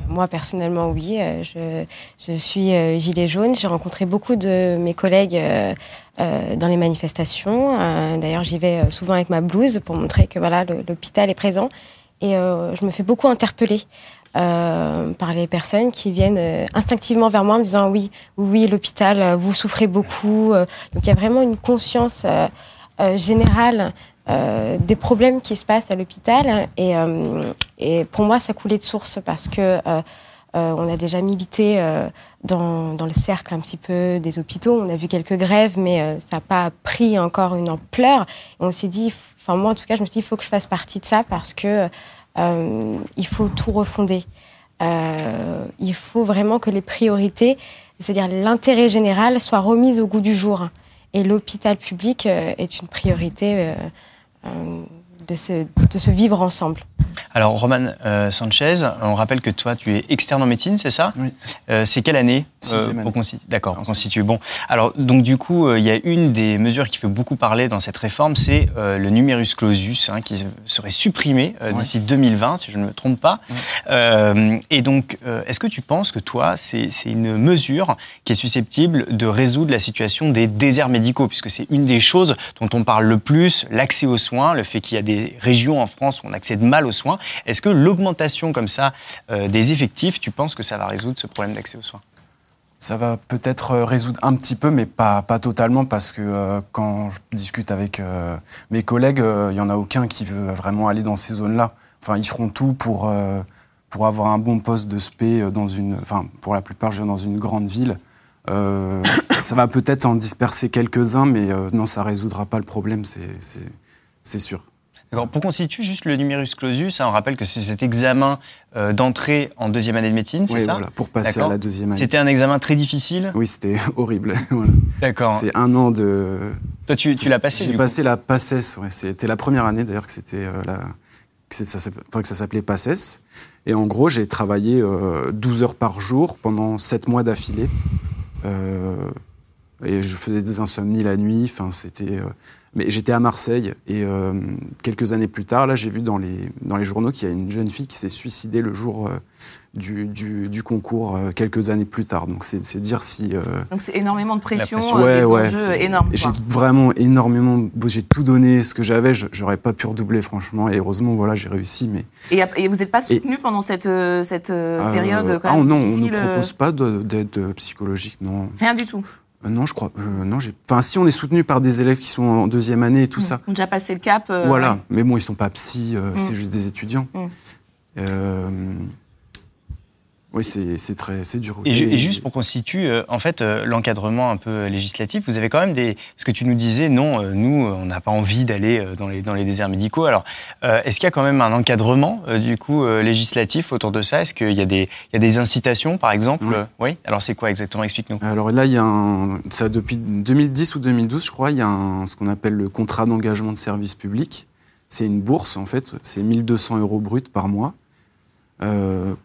[SPEAKER 3] Moi, personnellement, oui. je, je suis gilet jaune. J'ai rencontré beaucoup de mes collègues dans les manifestations. D'ailleurs, j'y vais souvent avec ma blouse pour montrer que voilà, l'hôpital est présent. Et euh, je me fais beaucoup interpeller euh, par les personnes qui viennent euh, instinctivement vers moi en me disant oui, oui, l'hôpital, euh, vous souffrez beaucoup. Euh, Donc il y a vraiment une conscience générale des problèmes qui se passent à l'hôpital. Et, euh, et pour moi, ça coulait de source parce que euh, on a déjà milité euh, dans, dans le cercle un petit peu des hôpitaux. On a vu quelques grèves, mais euh, ça n'a pas pris encore une ampleur. Et on s'est dit, enfin moi en tout cas, je me suis dit, il faut que je fasse partie de ça parce que euh, il faut tout refonder. Euh, il faut vraiment que les priorités, c'est-à-dire l'intérêt général, soient remises au goût du jour. Et l'hôpital public euh, est une priorité de, ce, de ce vivre ensemble.
[SPEAKER 2] Alors Roman euh, Sanchez, on rappelle que toi tu es externe en médecine, c'est ça
[SPEAKER 7] Oui.
[SPEAKER 2] Euh, c'est quelle année
[SPEAKER 7] année.
[SPEAKER 2] pour D'accord, pour constituer. Bon, alors donc du coup, euh, il y a une des mesures qui fait beaucoup parler dans cette réforme, c'est euh, le numerus clausus, hein, qui serait supprimé euh,
[SPEAKER 7] Ouais.
[SPEAKER 2] d'ici 2020, si je ne me trompe pas.
[SPEAKER 7] Ouais.
[SPEAKER 2] Euh, et donc, euh, est-ce que tu penses que toi, c'est une mesure qui est susceptible de résoudre la situation des déserts médicaux, puisque c'est une des choses dont on parle le plus, l'accès aux soins, le fait qu'il y a des régions en France où on accède mal soins. Est-ce que l'augmentation comme ça euh, des effectifs, tu penses que ça va résoudre ce problème d'accès aux soins?
[SPEAKER 7] Ça va peut-être euh, résoudre un petit peu, mais pas, totalement, parce que euh, quand je discute avec mes collègues, il n'y en a aucun qui veut vraiment aller dans ces zones-là. Ils feront tout pour, avoir un bon poste de spé dans une... Enfin, pour la plupart, dans une grande ville. Ça va peut-être en disperser quelques-uns, mais non, ça résoudra pas le problème, c'est sûr.
[SPEAKER 2] D'accord. Pour constituer juste le numerus clausus, hein, on rappelle que c'est cet examen euh, d'entrée en deuxième année de médecine, c'est
[SPEAKER 7] Oui,
[SPEAKER 2] ça
[SPEAKER 7] voilà, pour passer à la deuxième année.
[SPEAKER 2] C'était un examen très difficile?
[SPEAKER 7] Oui, c'était horrible. voilà.
[SPEAKER 2] D'accord.
[SPEAKER 7] C'est un an de,
[SPEAKER 2] Toi, tu, tu l'as passé
[SPEAKER 7] J'ai passé la PACES, ouais. c'était la première année d'ailleurs que c'était euh, la que, c'est- ça, enfin, que ça s'appelait PACES. Et en gros, j'ai travaillé euh, 12 heures par jour pendant 7 mois d'affilée. Euh, et je faisais des insomnies la nuit. Enfin, c'était. Mais j'étais à Marseille et euh, quelques années plus tard, là, j'ai vu dans les dans les journaux qu'il y a une jeune fille qui s'est suicidée le jour euh, du, du, du concours euh, quelques années plus tard. Donc c'est c'est dire si. euh,
[SPEAKER 1] Donc c'est énormément de pression,
[SPEAKER 2] pression.
[SPEAKER 7] Ouais,
[SPEAKER 1] des
[SPEAKER 7] ouais,
[SPEAKER 1] enjeux
[SPEAKER 7] c'est-
[SPEAKER 1] énormes.
[SPEAKER 7] J'ai vraiment énormément, j'ai tout donné ce que j'avais. je- J'aurais pas pu redoubler franchement, et heureusement voilà, j'ai réussi. Mais
[SPEAKER 1] Et, vous n'êtes pas
[SPEAKER 7] Et-
[SPEAKER 1] soutenu pendant cette, cette période quand
[SPEAKER 7] ah,
[SPEAKER 1] même
[SPEAKER 7] non, on ne propose pas de- d'aide psychologique, non.
[SPEAKER 1] Rien du tout.
[SPEAKER 7] Euh, non, je crois. euh, non, j'ai. Enfin, si on est soutenu par des élèves qui sont en deuxième année et tout ça.
[SPEAKER 1] On a déjà passé le cap. euh,
[SPEAKER 7] Voilà.
[SPEAKER 1] ouais.
[SPEAKER 7] Mais bon, ils sont pas psy, euh,
[SPEAKER 1] Mm.
[SPEAKER 7] c'est juste des étudiants.
[SPEAKER 1] Mm.
[SPEAKER 7] Euh, oui, c'est très, c'est dur.
[SPEAKER 2] Et, ju- et juste pour constituer, euh, en fait, euh, l'encadrement un peu législatif, vous avez quand même des... Parce que tu nous disais, non, euh, nous, euh, on n'a pas envie d'aller euh, dans les, dans les déserts médicaux. Alors, euh, est-ce qu'il y a quand même un encadrement, euh, du coup, euh, législatif autour de ça? Est-ce qu'il y, a des- il y a des incitations, par exemple?
[SPEAKER 7] Oui.
[SPEAKER 2] Euh, Oui Alors, c'est quoi exactement? Explique-nous.
[SPEAKER 7] Alors là, il y a un, ça depuis 2010 ou 2012, je crois, il y a un, ce qu'on appelle le contrat d'engagement de service public. C'est une bourse, en fait, c'est 1200 euros bruts par mois. Euh, qu'on-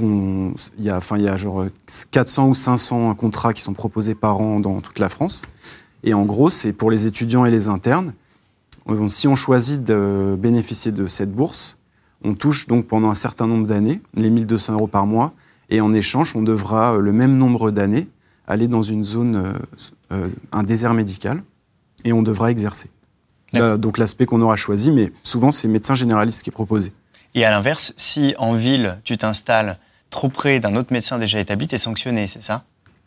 [SPEAKER 7] il y a, enfin, il y a genre 400 ou 500 contrats qui sont proposés par an dans toute la France. Et en gros, c'est pour les étudiants et les internes. Euh, Si on choisit de bénéficier de cette bourse, on touche donc pendant un certain nombre d'années les 1200 euros par mois. Et en échange, on devra euh, le même nombre d'années aller dans une zone, euh, euh, un désert médical, et on devra exercer. Là, donc l'aspect qu'on aura choisi, mais souvent c'est médecin généraliste qui est proposé.
[SPEAKER 2] Et à l'inverse, si en ville, tu t'installes trop près d'un autre médecin déjà établi, tu es sanctionné, c'est ça?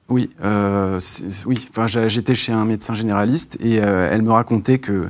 [SPEAKER 7] Oui, euh, oui. Enfin, j'étais chez un médecin généraliste et euh, elle me racontait que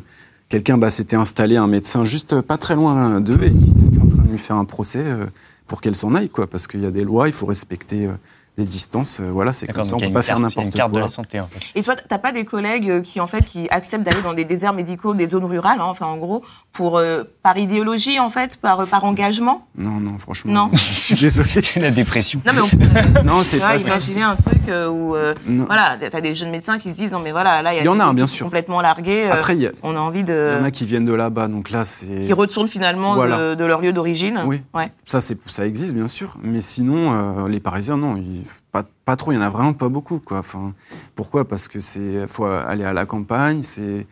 [SPEAKER 7] quelqu'un bah, s'était installé, un médecin juste pas très loin d'eux, et qui était en train de lui faire un procès euh, pour qu'elle s'en aille, quoi. Parce qu'il y a des lois, il faut respecter euh, des distances. euh, voilà, c'est comme ça, on
[SPEAKER 2] a
[SPEAKER 7] peut pas faire n'importe
[SPEAKER 2] carte de
[SPEAKER 7] quoi.
[SPEAKER 2] la santé, en fait.
[SPEAKER 1] Et toi, t'as pas des collègues euh, qui en fait qui acceptent d'aller dans des déserts médicaux, des zones rurales, hein, enfin en gros, pour euh, par idéologie en fait, par par engagement?
[SPEAKER 7] Non, non, franchement,
[SPEAKER 1] Non.
[SPEAKER 7] je suis désolé.
[SPEAKER 2] C'est la dépression.
[SPEAKER 1] Non mais on peut
[SPEAKER 7] Non, c'est
[SPEAKER 1] tu vois,
[SPEAKER 7] pas ça.
[SPEAKER 1] imaginer un truc euh, où euh, voilà, t'as des jeunes médecins qui se disent non mais voilà, là il y a,
[SPEAKER 7] Il y en
[SPEAKER 1] des
[SPEAKER 7] a,
[SPEAKER 1] équipes
[SPEAKER 7] bien sûr.
[SPEAKER 1] complètement larguées. euh,
[SPEAKER 7] Après, il y, a-
[SPEAKER 1] on a envie
[SPEAKER 7] il y
[SPEAKER 1] de
[SPEAKER 7] en a qui viennent de là-bas, donc là, c'est.
[SPEAKER 1] qui retournent finalement
[SPEAKER 7] Voilà.
[SPEAKER 1] de, de leur lieu d'origine.
[SPEAKER 7] Oui.
[SPEAKER 1] Ouais.
[SPEAKER 7] Ça, c'est, ça existe, bien sûr. Mais sinon, euh, les Parisiens, non, ils- pas, pas trop. Il y en a vraiment pas beaucoup, quoi. Enfin, pourquoi? Parce que c'est faut aller à la campagne, c'est.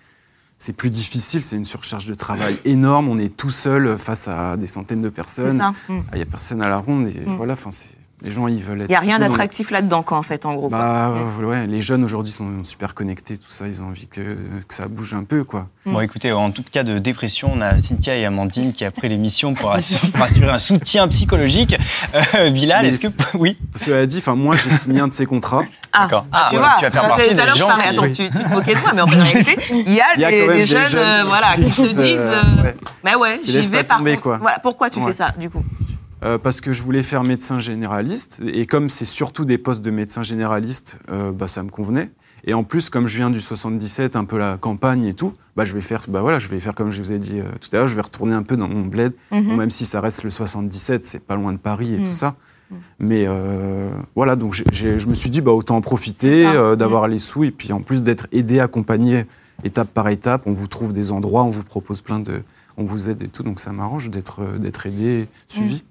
[SPEAKER 7] C'est plus difficile, c'est une surcharge de travail énorme. On est tout seul face à des centaines de personnes.
[SPEAKER 1] Mm.
[SPEAKER 7] Il n'y a personne à la ronde et
[SPEAKER 1] Mm.
[SPEAKER 7] voilà. Enfin, c'est- les gens ils veulent être.
[SPEAKER 1] Il y a rien
[SPEAKER 7] dans-
[SPEAKER 1] d'attractif là-dedans quoi en fait en gros.
[SPEAKER 7] Bah
[SPEAKER 1] Mm.
[SPEAKER 7] ouais, les jeunes aujourd'hui sont super connectés, tout ça. Ils ont envie que, que ça bouge un peu, quoi.
[SPEAKER 2] Bon, écoutez, en tout cas de dépression, on a Cynthia et Amandine qui, après l'émission, pour, assurer, pour assurer un soutien psychologique. Euh, Bilal,
[SPEAKER 7] Mais
[SPEAKER 2] est-ce que. Oui,
[SPEAKER 7] Cela dit, enfin moi j'ai signé un de ces contrats.
[SPEAKER 1] Ah,
[SPEAKER 2] d'accord.
[SPEAKER 1] ah,
[SPEAKER 2] Ah,
[SPEAKER 1] tu
[SPEAKER 2] ouais,
[SPEAKER 1] vois,
[SPEAKER 2] tu vas faire partie des gens
[SPEAKER 1] parlais,
[SPEAKER 2] qui-
[SPEAKER 1] attends, tu, tu te moquais de moi, mais en réalité, il y a,
[SPEAKER 7] Il y a
[SPEAKER 1] des, jeunes,
[SPEAKER 7] jeunes
[SPEAKER 1] euh,
[SPEAKER 7] qui
[SPEAKER 1] voilà, qui se
[SPEAKER 7] disent, euh,
[SPEAKER 1] euh,
[SPEAKER 7] ouais.
[SPEAKER 1] bah ouais, j'y vais
[SPEAKER 7] pas
[SPEAKER 1] par
[SPEAKER 7] tomber,
[SPEAKER 1] contre.
[SPEAKER 7] quoi.
[SPEAKER 1] Voilà, pourquoi tu
[SPEAKER 7] Ouais.
[SPEAKER 1] fais ça, du coup?
[SPEAKER 7] Euh, parce que je voulais faire médecin généraliste et comme c'est surtout des postes de médecin généraliste, euh, bah, ça me convenait. Et en plus, comme je viens du 77, un peu la campagne et tout, bah, je vais faire, bah voilà, je vais faire comme je vous ai dit euh, tout à l'heure, je vais retourner un peu dans mon bled,
[SPEAKER 1] Mhm.
[SPEAKER 7] Bon, même si ça reste le 77, c'est pas loin de Paris et
[SPEAKER 1] Mhm.
[SPEAKER 7] tout ça. Mais euh, voilà, donc je me suis dit, bah, autant en profiter, d'avoir les sous et puis en plus d'être aidé, accompagné étape par étape, on vous trouve des endroits, on vous propose plein de, on vous aide et tout, donc ça m'arrange d'être d'être aidé, suivi.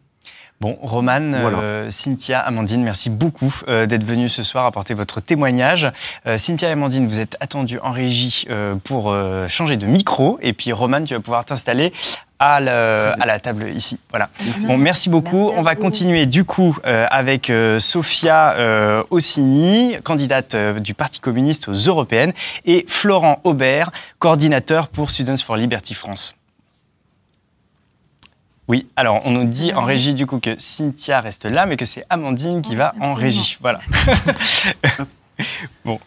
[SPEAKER 2] Bon, Romane,
[SPEAKER 7] Voilà.
[SPEAKER 2] euh, Cynthia, Amandine, merci beaucoup euh, d'être venus ce soir apporter votre témoignage. Euh, Cynthia et Amandine, vous êtes attendues en régie euh, pour euh, changer de micro. Et puis, Romane, tu vas pouvoir t'installer à, la- à la table ici. Voilà.
[SPEAKER 7] Merci.
[SPEAKER 2] Bon, merci beaucoup.
[SPEAKER 3] Merci
[SPEAKER 2] On va
[SPEAKER 3] vous.
[SPEAKER 2] continuer du coup euh, avec euh, Sophia euh, Ossini, candidate euh, du Parti communiste aux européennes, et Florent Aubert, coordinateur pour Students for Liberty France. Oui, alors on nous dit en régie du coup que Cynthia reste là, mais que c'est Amandine qui va en régie. Voilà. bon.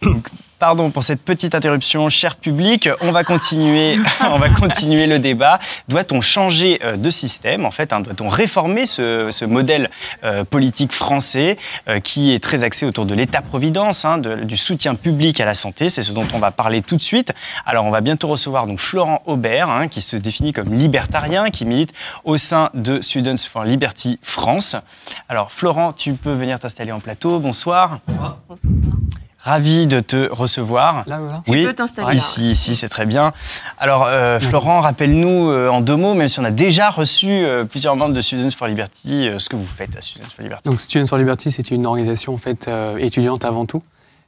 [SPEAKER 2] Donc, Pardon pour cette petite interruption, cher public. On va continuer, on va continuer le débat. Doit-on changer euh, de système En fait, hein, doit-on réformer ce, modèle euh, politique français euh, qui est très axé autour de l'État-providence, hein, du soutien public à la santé? C'est ce dont on va parler tout de suite. Alors, on va bientôt recevoir donc Florent Aubert, hein, qui se définit comme libertarien, qui milite au sein de Students for Liberty France. Alors, Florent, tu peux venir t'installer en plateau. Bonsoir. Ravi de te recevoir.
[SPEAKER 10] Là, voilà.
[SPEAKER 1] Tu peux t'installer.
[SPEAKER 2] Ici, ici, c'est très bien. Alors, euh, Florent, rappelle-nous euh, en deux mots, même si on a déjà reçu euh, plusieurs membres de Students for Liberty, euh, ce que vous faites à Students for Liberty.
[SPEAKER 10] Donc Students for Liberty, c'est une organisation en fait euh, étudiante avant tout,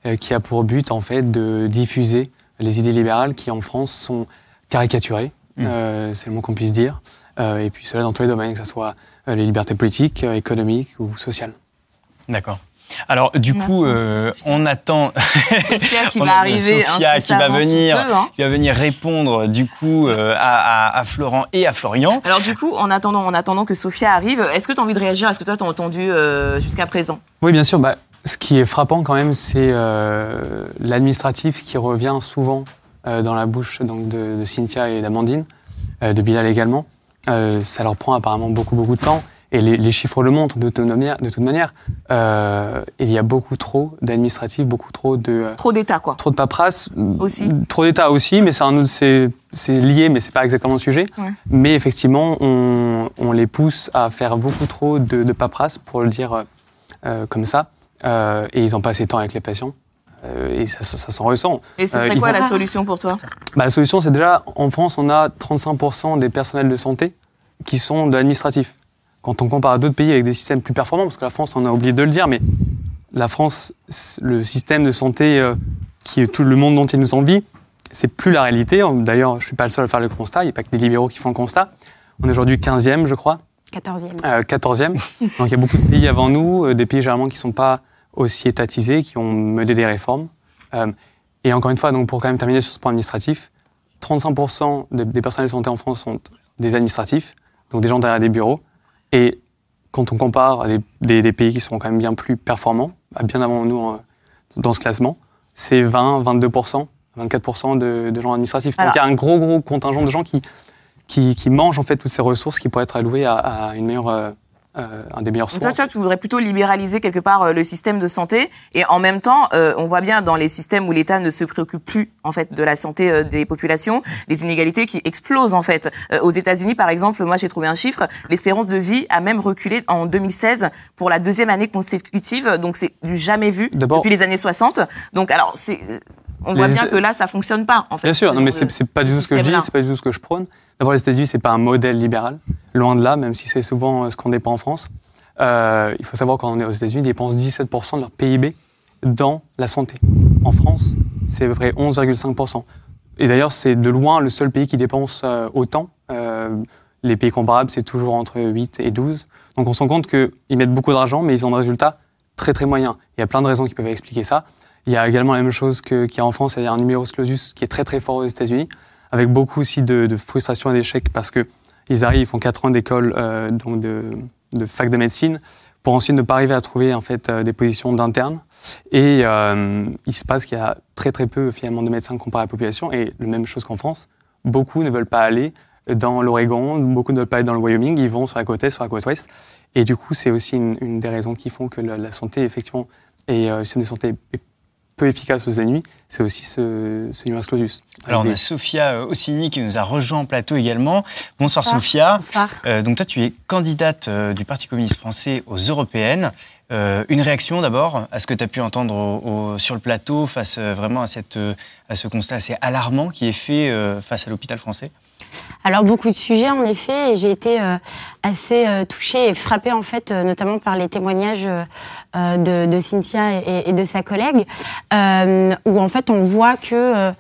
[SPEAKER 10] euh, qui a pour but en fait de diffuser les idées libérales qui en France sont caricaturées,
[SPEAKER 2] Mm.
[SPEAKER 10] euh, c'est le mot qu'on puisse dire, euh, et puis cela dans tous les domaines, que ce soit les libertés politiques, économiques ou sociales.
[SPEAKER 2] D'accord. Alors, du
[SPEAKER 1] On
[SPEAKER 2] coup, euh, on attend
[SPEAKER 1] Sophia qui
[SPEAKER 2] On
[SPEAKER 1] va arriver
[SPEAKER 2] Sophia qui va venir.
[SPEAKER 1] peu, hein.
[SPEAKER 2] qui va venir répondre du coup euh, à, à- à Florent et à Florian.
[SPEAKER 1] Alors du coup, en attendant, en attendant que Sophia arrive, est-ce que tu as envie de réagir? À ce que toi t'as entendu euh, jusqu'à présent?
[SPEAKER 10] Oui, bien sûr. Bah, ce qui est frappant quand même, c'est euh, l'administratif qui revient souvent euh, dans la bouche donc, de, de Cynthia et d'Amandine, euh, de Bilal également. Euh, ça leur prend apparemment beaucoup, beaucoup de temps. Et les, les chiffres le montrent de toute manière. De toute manière Euh, il y a beaucoup trop d'administratifs, beaucoup trop de, euh,
[SPEAKER 1] Trop d'état, quoi.
[SPEAKER 10] trop de paperasse.
[SPEAKER 1] Aussi.
[SPEAKER 10] Trop d'État aussi, mais c'est un autre- c'est c'est lié, mais c'est pas exactement le sujet.
[SPEAKER 1] Ouais.
[SPEAKER 10] Mais effectivement, on, on les pousse à faire beaucoup trop de, de paperasse, pour le dire euh, euh, comme ça, euh, et ils n'ont pas assez de temps avec les patients. Euh, et ça, se- ça s'en ressent.
[SPEAKER 1] Et ce
[SPEAKER 10] Euh,
[SPEAKER 1] serait quoi la solution pour toi?
[SPEAKER 10] Bah, la solution, c'est déjà, en France, on a 35% des personnels de santé qui sont de l'administratif. Quand on compare à d'autres pays avec des systèmes plus performants, parce que la France, on a oublié de le dire, mais la France, le système de santé euh, qui est tout le monde dont il nous envie, c'est plus la réalité. D'ailleurs, je suis pas le seul à faire le constat, il n'y a pas que des libéraux qui font le constat. On est aujourd'hui 15e, je crois.
[SPEAKER 3] 14e.
[SPEAKER 10] Euh, 14e. Donc il y a beaucoup de pays avant nous, euh, des pays généralement qui ne sont pas aussi étatisés, qui ont mené des réformes. Euh, et encore une fois, donc pour quand même terminer sur ce point administratif, 35% des, des personnels de santé en France sont des administratifs, donc des gens derrière des bureaux. Et quand on compare à des, des- des pays qui sont quand même bien plus performants, bah, bien avant nous en- dans ce classement, c'est 20, 22%, 24% de, de gens administratifs.
[SPEAKER 1] Alors-
[SPEAKER 10] Donc il y a un gros, gros contingent de gens qui, qui, qui mangent en fait toutes ces ressources qui pourraient être allouées à, à une meilleure euh, un des meilleurs soins.
[SPEAKER 1] Donc toi, toi, tu voudrais plutôt libéraliser quelque part euh, le système de santé et en même temps, euh, on voit bien dans les systèmes où l'État ne se préoccupe plus en fait de la santé euh, des populations, des inégalités qui explosent en fait. Euh, aux États-Unis, par exemple, moi j'ai trouvé un chiffre, l'espérance de vie a même reculé en 2016 pour la deuxième année consécutive, donc c'est du jamais vu depuis les années 60. Donc alors c'est on voit bien que là ça fonctionne pas en fait.
[SPEAKER 10] Bien sûr, non, mais c'est pas du tout ce que je dis, c'est pas du tout ce que je prône. D'abord, les États-Unis, c'est pas un modèle libéral, loin de là, même si c'est souvent euh, ce qu'on n'est pas en France. Euh, il faut savoir quand on est aux États-Unis, ils dépensent 17% de leur PIB dans la santé. En France, c'est à peu près 11,5%. Et d'ailleurs, c'est de loin le seul pays qui dépense euh, autant. Euh, les pays comparables, c'est toujours entre 8 et 12. Donc on se rend compte qu'ils mettent beaucoup d'argent, mais ils ont des résultats très très moyens. Il y a plein de raisons qui peuvent expliquer ça. Il y a également la même chose qu'il y a en France, c'est-à-dire un numerus clausus qui est très très fort aux États-Unis, avec beaucoup aussi de, de frustration et d'échecs parce que ils arrivent, ils font 4 ans d'école, euh, donc de, de fac de médecine, pour ensuite ne pas arriver à trouver en fait euh, des positions d'interne. Et euh, il se passe qu'il y a très très peu finalement de médecins comparé à la population. Et la même chose qu'en France, beaucoup ne veulent pas aller dans l'Oregon, beaucoup ne veulent pas aller dans le Wyoming, ils vont sur la côte est, sur la côte ouest. Et du coup, c'est aussi une, une des raisons qui font que la, la santé, effectivement, et euh, le système de santé est peu efficace aux États-Unis, c'est aussi ce, ce numerus clausus.
[SPEAKER 2] Alors, on a Sophia euh, Ossini qui nous a rejoint en plateau également. Bonsoir,
[SPEAKER 11] Bonsoir.
[SPEAKER 2] Sophia.
[SPEAKER 11] Bonsoir.
[SPEAKER 2] Euh, donc toi, tu es candidate euh, du Parti communiste français aux européennes. Euh, une réaction d'abord à ce que tu as pu entendre au- au- sur le plateau face euh, vraiment à, cette, euh, à ce constat assez alarmant qui est fait euh, face à l'hôpital français?
[SPEAKER 11] Alors beaucoup de sujets en effet, et j'ai été euh, assez euh, touchée et frappée en fait, euh, notamment par les témoignages euh, de, de Cynthia et, et de sa collègue, où en fait on voit que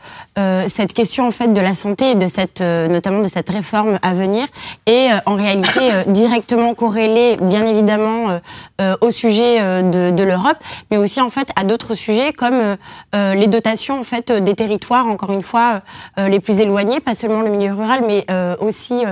[SPEAKER 11] cette question en fait de la santé et de cette, notamment de cette réforme à venir, est en réalité directement corrélée, bien évidemment, au sujet de, de l'Europe, mais aussi en fait à d'autres sujets comme les dotations en fait des territoires, encore une fois, les plus éloignés, pas seulement le milieu rural, mais aussi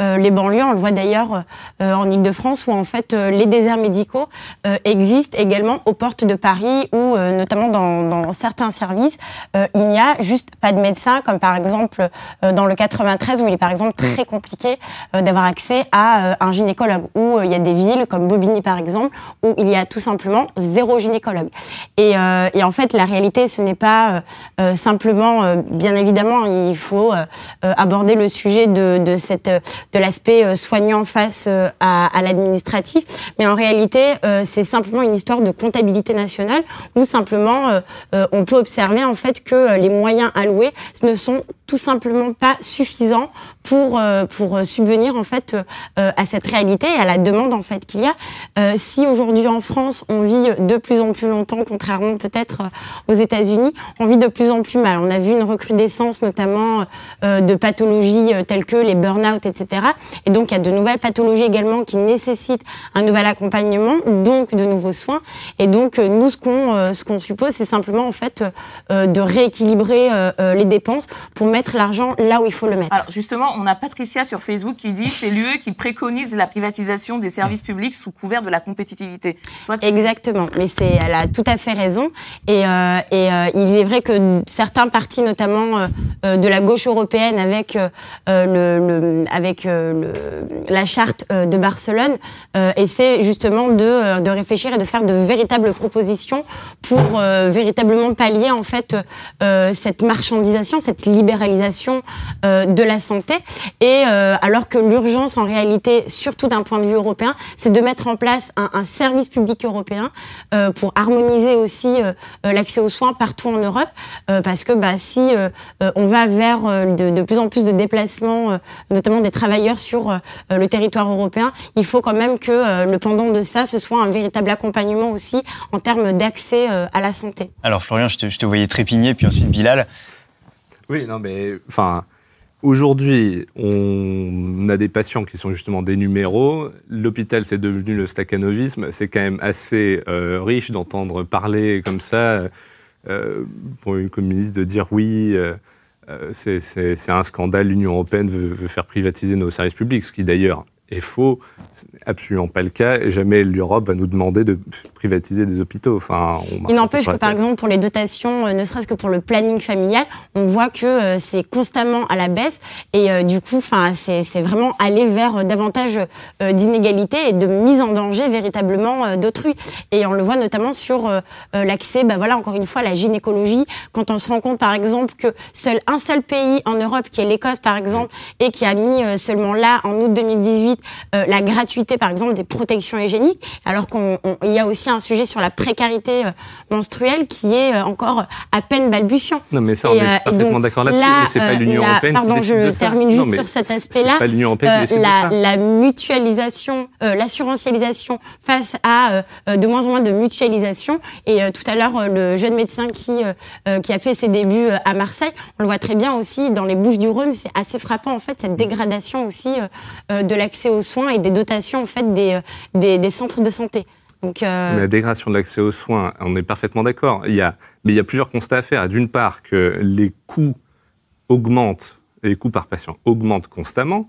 [SPEAKER 11] les banlieues. On le voit d'ailleurs euh, en Ile-de-France où en fait euh, les déserts médicaux euh, existent également aux portes de Paris où euh, notamment dans, dans certains services. Euh, il n'y a juste pas de médecins comme par exemple euh, dans le 93 où il est par exemple très compliqué euh, d'avoir accès à euh, un gynécologue où euh, il y a des villes comme Bobigny par exemple où il y a tout simplement zéro gynécologue. Et, euh, et en fait la réalité ce n'est pas euh, euh, simplement euh, bien évidemment il faut euh, euh, aborder le sujet de, de cette euh, de l'aspect euh, soignant euh, à, à l'administratif mais en réalité euh, c'est simplement une histoire de comptabilité nationale où simplement euh, on peut observer en fait que les moyens alloués ne sont tout simplement pas suffisants pour pour subvenir en fait à cette réalité et à la demande en fait qu'il y a. Si aujourd'hui en France on vit de plus en plus longtemps, contrairement peut-être aux États-Unis, on vit de plus en plus mal. On a vu une recrudescence notamment de pathologies telles que les burn-out, etc. Et donc il y a de nouvelles pathologies également qui nécessitent un nouvel accompagnement, donc de nouveaux soins. Et donc euh, nous ce qu'on euh, ce qu'on suppose, c'est simplement en fait euh, de rééquilibrer les dépenses pour mettre l'argent là où il faut le mettre.
[SPEAKER 1] Alors justement, on a Patricia sur Facebook qui dit c'est l'UE qui préconise la privatisation des services publics sous couvert de la compétitivité. Toi, tu-
[SPEAKER 11] Exactement, mais c'est, elle a tout à fait raison. Et, euh, et euh, il est vrai que certains partis, notamment euh, de la gauche européenne, avec le, le- avec le- la charte euh, de Barcelone, euh, essaient justement de, euh, de réfléchir et de faire de véritables propositions pour véritablement pallier en fait cette marchandisation, cette libéralisation de la santé. Et alors que l'urgence, en réalité, surtout d'un point de vue européen, c'est de mettre en place un, service public européen pour harmoniser aussi l'accès aux soins partout en Europe, parce que bah, si on va vers de, plus en plus de déplacements, notamment des travailleurs sur le territoire européen, il faut quand même que euh, le pendant de ça, ce soit un véritable accompagnement aussi en termes d'accès euh, à la santé.
[SPEAKER 2] Alors Florian, je te, je te voyais trépigner, puis ensuite Bilal.
[SPEAKER 4] Oui, non, mais enfin, aujourd'hui, on a des patients qui sont justement des numéros. L'hôpital, c'est devenu le stakhanovisme. C'est quand même assez euh, riche d'entendre parler comme ça euh, pour une communiste de dire oui. euh, c'est- un scandale, l'Union européenne veut, veut faire privatiser nos services publics, ce qui d'ailleurs est faux. C'est absolument pas le cas. Et jamais l'Europe va nous demander de privatiser des hôpitaux. Enfin, on
[SPEAKER 11] Il n'empêche que, par exemple, pour les dotations, euh, ne serait-ce que pour le planning familial, on voit que euh, c'est constamment à la baisse. Et euh, du coup, enfin, c'est vraiment aller vers davantage d'inégalités et de mise en danger véritablement d'autrui. Et on le voit notamment sur l'accès, bah voilà, encore une fois, à la gynécologie. Quand on se rend compte, par exemple, que seul un seul pays en Europe, qui est l'Écosse, par exemple, et qui a mis seulement là, en août 2018, euh, la gratuité, par exemple, des protections hygiéniques, alors qu'il y a aussi un sujet sur la précarité euh, menstruelle qui est euh, encore à peine balbutiant.
[SPEAKER 4] Non, mais ça, on
[SPEAKER 11] Et,
[SPEAKER 4] est parfaitement d'accord là-dessus.
[SPEAKER 11] là,
[SPEAKER 4] mais c'est pas l'Union européenne
[SPEAKER 11] Pardon,
[SPEAKER 4] qui
[SPEAKER 11] je
[SPEAKER 4] de
[SPEAKER 11] termine juste sur cet aspect-là.
[SPEAKER 4] Pas l'Union européenne qui de
[SPEAKER 11] la,
[SPEAKER 4] ça.
[SPEAKER 11] la mutualisation, l'assurantialisation face à de moins en moins de mutualisation. Et tout à l'heure, le jeune médecin qui, qui a fait ses débuts à Marseille, on le voit très bien aussi dans les Bouches-du-Rhône. C'est assez frappant, en fait, cette dégradation aussi de l'accès aux soins et des dotations, en fait, des, euh, des, centres de santé. Donc, euh,
[SPEAKER 4] la dégradation de l'accès aux soins, on est parfaitement d'accord. Il y a, mais il y a plusieurs constats à faire. D'une part, que les coûts augmentent, les coûts par patient augmentent constamment,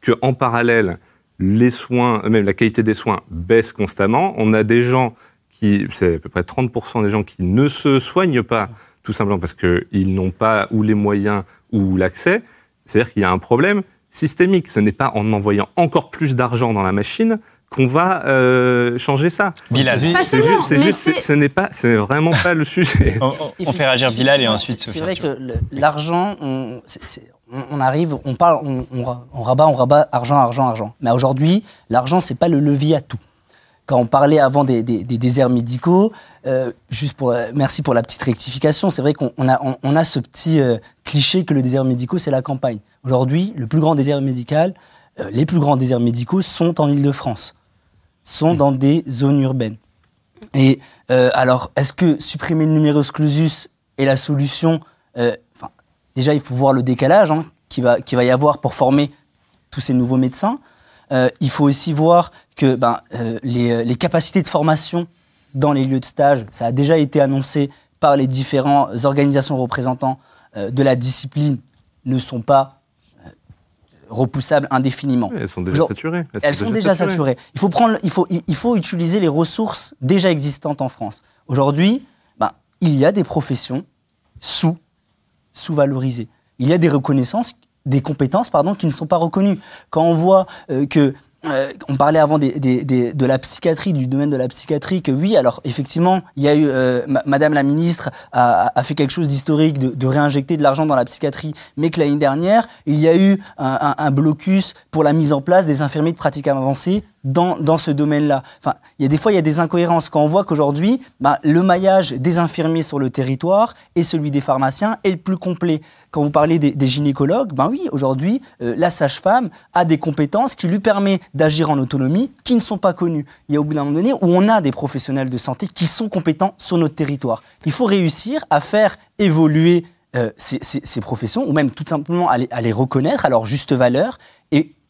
[SPEAKER 4] que en parallèle, les soins, même la qualité des soins baisse constamment. On a des gens qui, c'est à peu près 30% des gens qui ne se soignent pas, tout simplement parce qu'ils n'ont pas ou les moyens ou l'accès. C'est-à-dire qu'il y a un problème systémique. Ce n'est pas en envoyant encore plus d'argent dans la machine qu'on va euh, changer ça.
[SPEAKER 2] Bilal.
[SPEAKER 4] C'est juste, juste-
[SPEAKER 11] c'est-
[SPEAKER 4] ce n'est pas, c'est vraiment pas le sujet.
[SPEAKER 2] On, on- on fait réagir Bilal et ensuite
[SPEAKER 8] C'est vrai que le- l'argent, on, c'est- c'est- on- on arrive, on parle, on, on ra- on rabat, on rabat, argent, argent, argent. Mais aujourd'hui, l'argent, c'est pas le levier à tout. Quand on parlait avant des, des- des déserts médicaux, euh, juste pour, euh, merci pour la petite rectification, c'est vrai qu'on on a, on, on a ce petit euh, cliché que le désert médical, c'est la campagne. Aujourd'hui, le plus grand désert médical, euh, les plus grands déserts médicaux sont en Ile-de-France, sont dans des zones urbaines. Et euh, alors, est-ce que supprimer le numerus clausus est la solution Euh, Déjà, il faut voir le décalage hein, qu'il va, qu'il va y avoir pour former tous ces nouveaux médecins. Il faut aussi voir que ben, les, les capacités de formation dans les lieux de stage, ça a déjà été annoncé par les différentes organisations représentants de la discipline, ne sont pas repoussables indéfiniment.
[SPEAKER 4] Elles sont déjà
[SPEAKER 8] Genre,
[SPEAKER 4] saturées.
[SPEAKER 8] Elles sont déjà saturées. Il faut, prendre, il, faut, il faut utiliser les ressources déjà existantes en France. Aujourd'hui, ben, il y a des professions sous, sous-valorisées. Il y a des reconnaissances, des compétences pardon, qui ne sont pas reconnues. Quand on voit euh, que euh, on parlait avant des, de la psychiatrie, du domaine de la psychiatrie, que oui, alors effectivement, il y a eu, euh, ma- Madame la ministre a, fait quelque chose d'historique, de, réinjecter de l'argent dans la psychiatrie, mais que l'année dernière, il y a eu un, un- un blocus pour la mise en place des infirmiers de pratique avancée dans, ce domaine-là. Enfin, il y a des fois, il y a des incohérences. Quand on voit qu'aujourd'hui, bah, le maillage des infirmiers sur le territoire et celui des pharmaciens est le plus complet. Quand vous parlez des, gynécologues, ben oui, aujourd'hui, euh, la sage-femme a des compétences qui lui permettent d'agir en autonomie, qui ne sont pas connues. Il y a au bout d'un moment donné où on a des professionnels de santé qui sont compétents sur notre territoire. Il faut réussir à faire évoluer euh, ces, professions, ou même tout simplement à les, reconnaître à leur juste valeur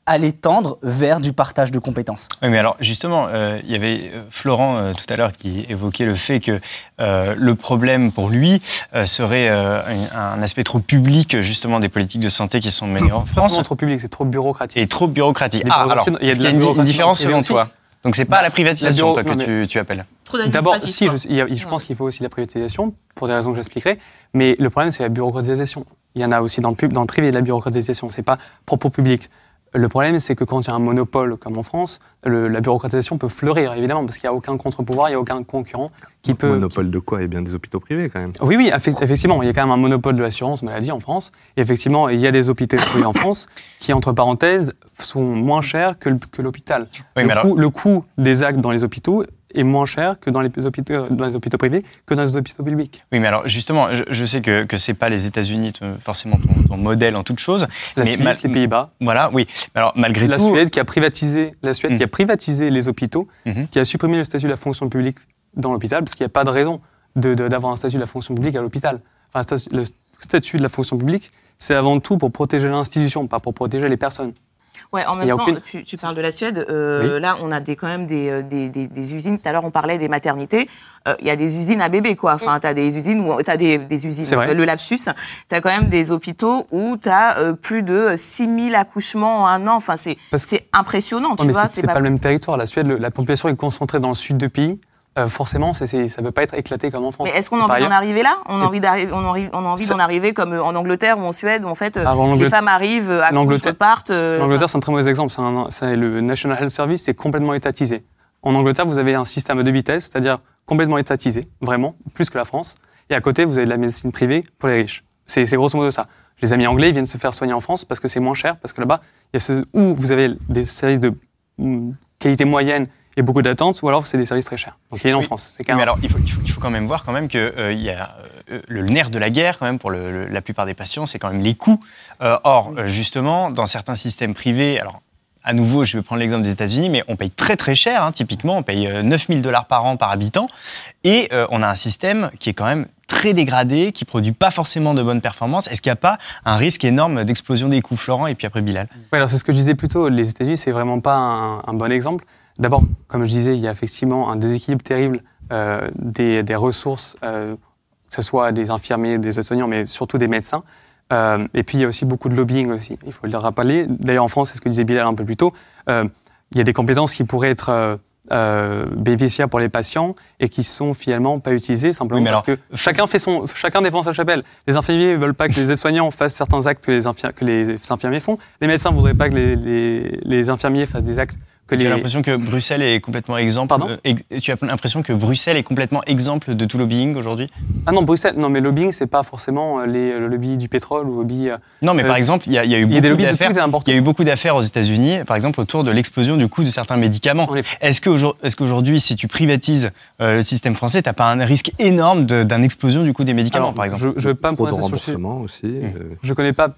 [SPEAKER 8] à les tendre vers du partage de compétences.
[SPEAKER 2] Oui, mais alors justement, euh, il y avait euh, Florent euh, tout à l'heure qui évoquait le fait que euh, le problème pour lui euh, serait euh, un, un aspect trop public justement des politiques de santé qui sont menées en
[SPEAKER 10] pas
[SPEAKER 2] France
[SPEAKER 10] vraiment trop public, c'est trop bureaucratique.
[SPEAKER 2] et trop bureaucratique. Ah, alors,
[SPEAKER 10] il y a de
[SPEAKER 2] y a une, différence selon toi Donc c'est pas la privatisation
[SPEAKER 10] bureau-
[SPEAKER 2] toi, que
[SPEAKER 10] non,
[SPEAKER 2] tu, tu appelles
[SPEAKER 12] Trop
[SPEAKER 10] D'abord, si, je, il y a- je pense qu'il faut aussi la privatisation, pour des raisons que j'expliquerai, mais le problème, c'est la bureaucratisation. Il y en a aussi dans le, pub, dans le privé de la bureaucratisation, c'est pas propre au public. Le problème, c'est que quand il y a un monopole comme en France, le- la bureaucratisation peut fleurir, évidemment, parce qu'il n'y a aucun contre-pouvoir, il n'y a aucun concurrent qui peut...
[SPEAKER 4] Monopole de quoi? Eh bien des hôpitaux privés quand même.
[SPEAKER 10] Oui, oui, effe- effectivement, il y a quand même un monopole de l'assurance maladie en France. Et effectivement, il y a des hôpitaux privés en France qui, entre parenthèses, sont moins chers que l'hôpital.
[SPEAKER 2] Oui,
[SPEAKER 10] le,
[SPEAKER 2] mais alors-
[SPEAKER 10] le coût des actes dans les hôpitaux est moins cher que dans les hôpitaux, dans les hôpitaux privés que dans les hôpitaux publics.
[SPEAKER 2] Oui, mais alors justement, je, je sais que que c'est pas les États-Unis forcément ton, ton modèle en toute chose.
[SPEAKER 10] La
[SPEAKER 2] mais
[SPEAKER 10] Suisse, les Pays-Bas,
[SPEAKER 2] Voilà, oui. Mais alors malgré
[SPEAKER 10] la
[SPEAKER 2] tout,
[SPEAKER 10] Suède qui a privatisé, la Suède
[SPEAKER 2] Mm.
[SPEAKER 10] qui a privatisé les hôpitaux,
[SPEAKER 2] Mhm.
[SPEAKER 10] qui a supprimé le statut de la fonction publique dans l'hôpital, parce qu'il n'y a pas de raison d'avoir un statut de la fonction publique à l'hôpital. Enfin, le statut de la fonction publique, c'est avant tout pour protéger l'institution, pas pour protéger les personnes.
[SPEAKER 1] Ouais, en même temps,
[SPEAKER 10] aucune-
[SPEAKER 1] tu, tu parles de la Suède. euh,
[SPEAKER 10] Oui.
[SPEAKER 1] Là, on a des, quand même des, euh, des, des, des usines. Tout à l'heure, on parlait des maternités. Euh, Il y a des usines à bébés, quoi. Enfin, tu as des usines où tu as des, des usines.
[SPEAKER 10] C'est vrai.
[SPEAKER 1] euh, Le lapsus. Tu as quand même des hôpitaux où tu as plus de 6000 accouchements en un an. Enfin, c'est
[SPEAKER 10] Parce que-
[SPEAKER 1] c'est impressionnant, tu
[SPEAKER 10] mais
[SPEAKER 1] vois.
[SPEAKER 10] c'est c'est pas... le même territoire. La Suède, le- la population est concentrée dans le sud du pays. Euh, forcément, ça ne peut pas être éclaté comme en France.
[SPEAKER 1] Mais est-ce qu'on a envie d'en arriver là? On a envie d'arriver, on a envie, on a envie
[SPEAKER 10] Ça-
[SPEAKER 1] d'en arriver comme euh, en Angleterre ou en Suède où en fait euh,
[SPEAKER 10] Ah,
[SPEAKER 1] les femmes arrivent,
[SPEAKER 10] L'Angleterre-
[SPEAKER 1] repartent. euh,
[SPEAKER 10] L'Angleterre, c'est un très mauvais exemple. C'est le National Health Service, c'est complètement étatisé. En Angleterre, vous avez un système à deux vitesses, c'est-à-dire complètement étatisé, vraiment, plus que la France. Et à côté, vous avez de la médecine privée pour les riches. C'est grosso modo ça. Les amis anglais ils viennent se faire soigner en France parce que c'est moins cher, parce que là-bas, il y a ce, où vous avez des services de mm, qualité moyenne et beaucoup d'attentes, ou alors c'est des services très chers. Donc il y en a en
[SPEAKER 2] Oui.
[SPEAKER 10] France. C'est
[SPEAKER 2] Oui,
[SPEAKER 10] carrément-
[SPEAKER 2] mais alors, il faut, il, faut, il faut quand même voir quand même que euh, il y a euh, le nerf de la guerre quand même pour le- le- la plupart des patients, c'est quand même les coûts. Euh, or, justement, dans certains systèmes privés, alors à nouveau, je vais prendre l'exemple des États-Unis, mais on paye très très cher. hein, typiquement, on paye euh, 9000 dollars par an par habitant, et on a un système qui est quand même très dégradé, qui produit pas forcément de bonnes performances. Est-ce qu'il n'y a pas un risque énorme d'explosion des coûts, Florent, et puis après Bilal?
[SPEAKER 10] Oui, alors c'est ce que je disais plus tôt. Les États-Unis, c'est vraiment pas un, un bon exemple. D'abord, comme je disais, il y a effectivement un déséquilibre terrible euh, des, des ressources, euh, que ce soit des infirmiers, des aides-soignants, mais surtout des médecins. Euh, et puis, il y a aussi beaucoup de lobbying aussi. Il faut le rappeler. D'ailleurs, en France, c'est ce que disait Bilal un peu plus tôt. euh, il y a des compétences qui pourraient être euh, euh, bénéficiaires pour les patients et qui sont finalement pas utilisées simplement
[SPEAKER 2] Oui,
[SPEAKER 10] parce que chacun fait son, chacun défend sa chapelle. Les infirmiers veulent pas que les aides-soignants fassent certains actes que les, infir- que les infirmiers font. Les médecins voudraient pas que les, les, les infirmiers fassent des actes que
[SPEAKER 2] Tu as l'impression que Bruxelles est complètement exemple.
[SPEAKER 10] Pardon
[SPEAKER 2] euh, tu as l'impression que Bruxelles est complètement exemple de tout lobbying aujourd'hui?
[SPEAKER 10] Ah non, Bruxelles, non, mais lobbying, c'est pas forcément euh, les, le lobby du pétrole ou le lobby. euh,
[SPEAKER 2] Non, mais
[SPEAKER 10] Euh,
[SPEAKER 2] par exemple, il y, a il y a eu beaucoup
[SPEAKER 10] des lobbies de
[SPEAKER 2] d'affaires. Il y a eu beaucoup d'affaires aux États-Unis, par exemple autour de l'explosion du coût de certains médicaments. Est-ce qu'aujourd'hui, est qu'aujourd'hui, si tu privatises euh, le système français, t'as pas un risque énorme d'une explosion du coût des médicaments,
[SPEAKER 10] Alors,
[SPEAKER 2] par exemple?
[SPEAKER 10] Je, je vais pas me prononcer sur le sujet.
[SPEAKER 12] remboursement aussi. euh,
[SPEAKER 10] Je connais pas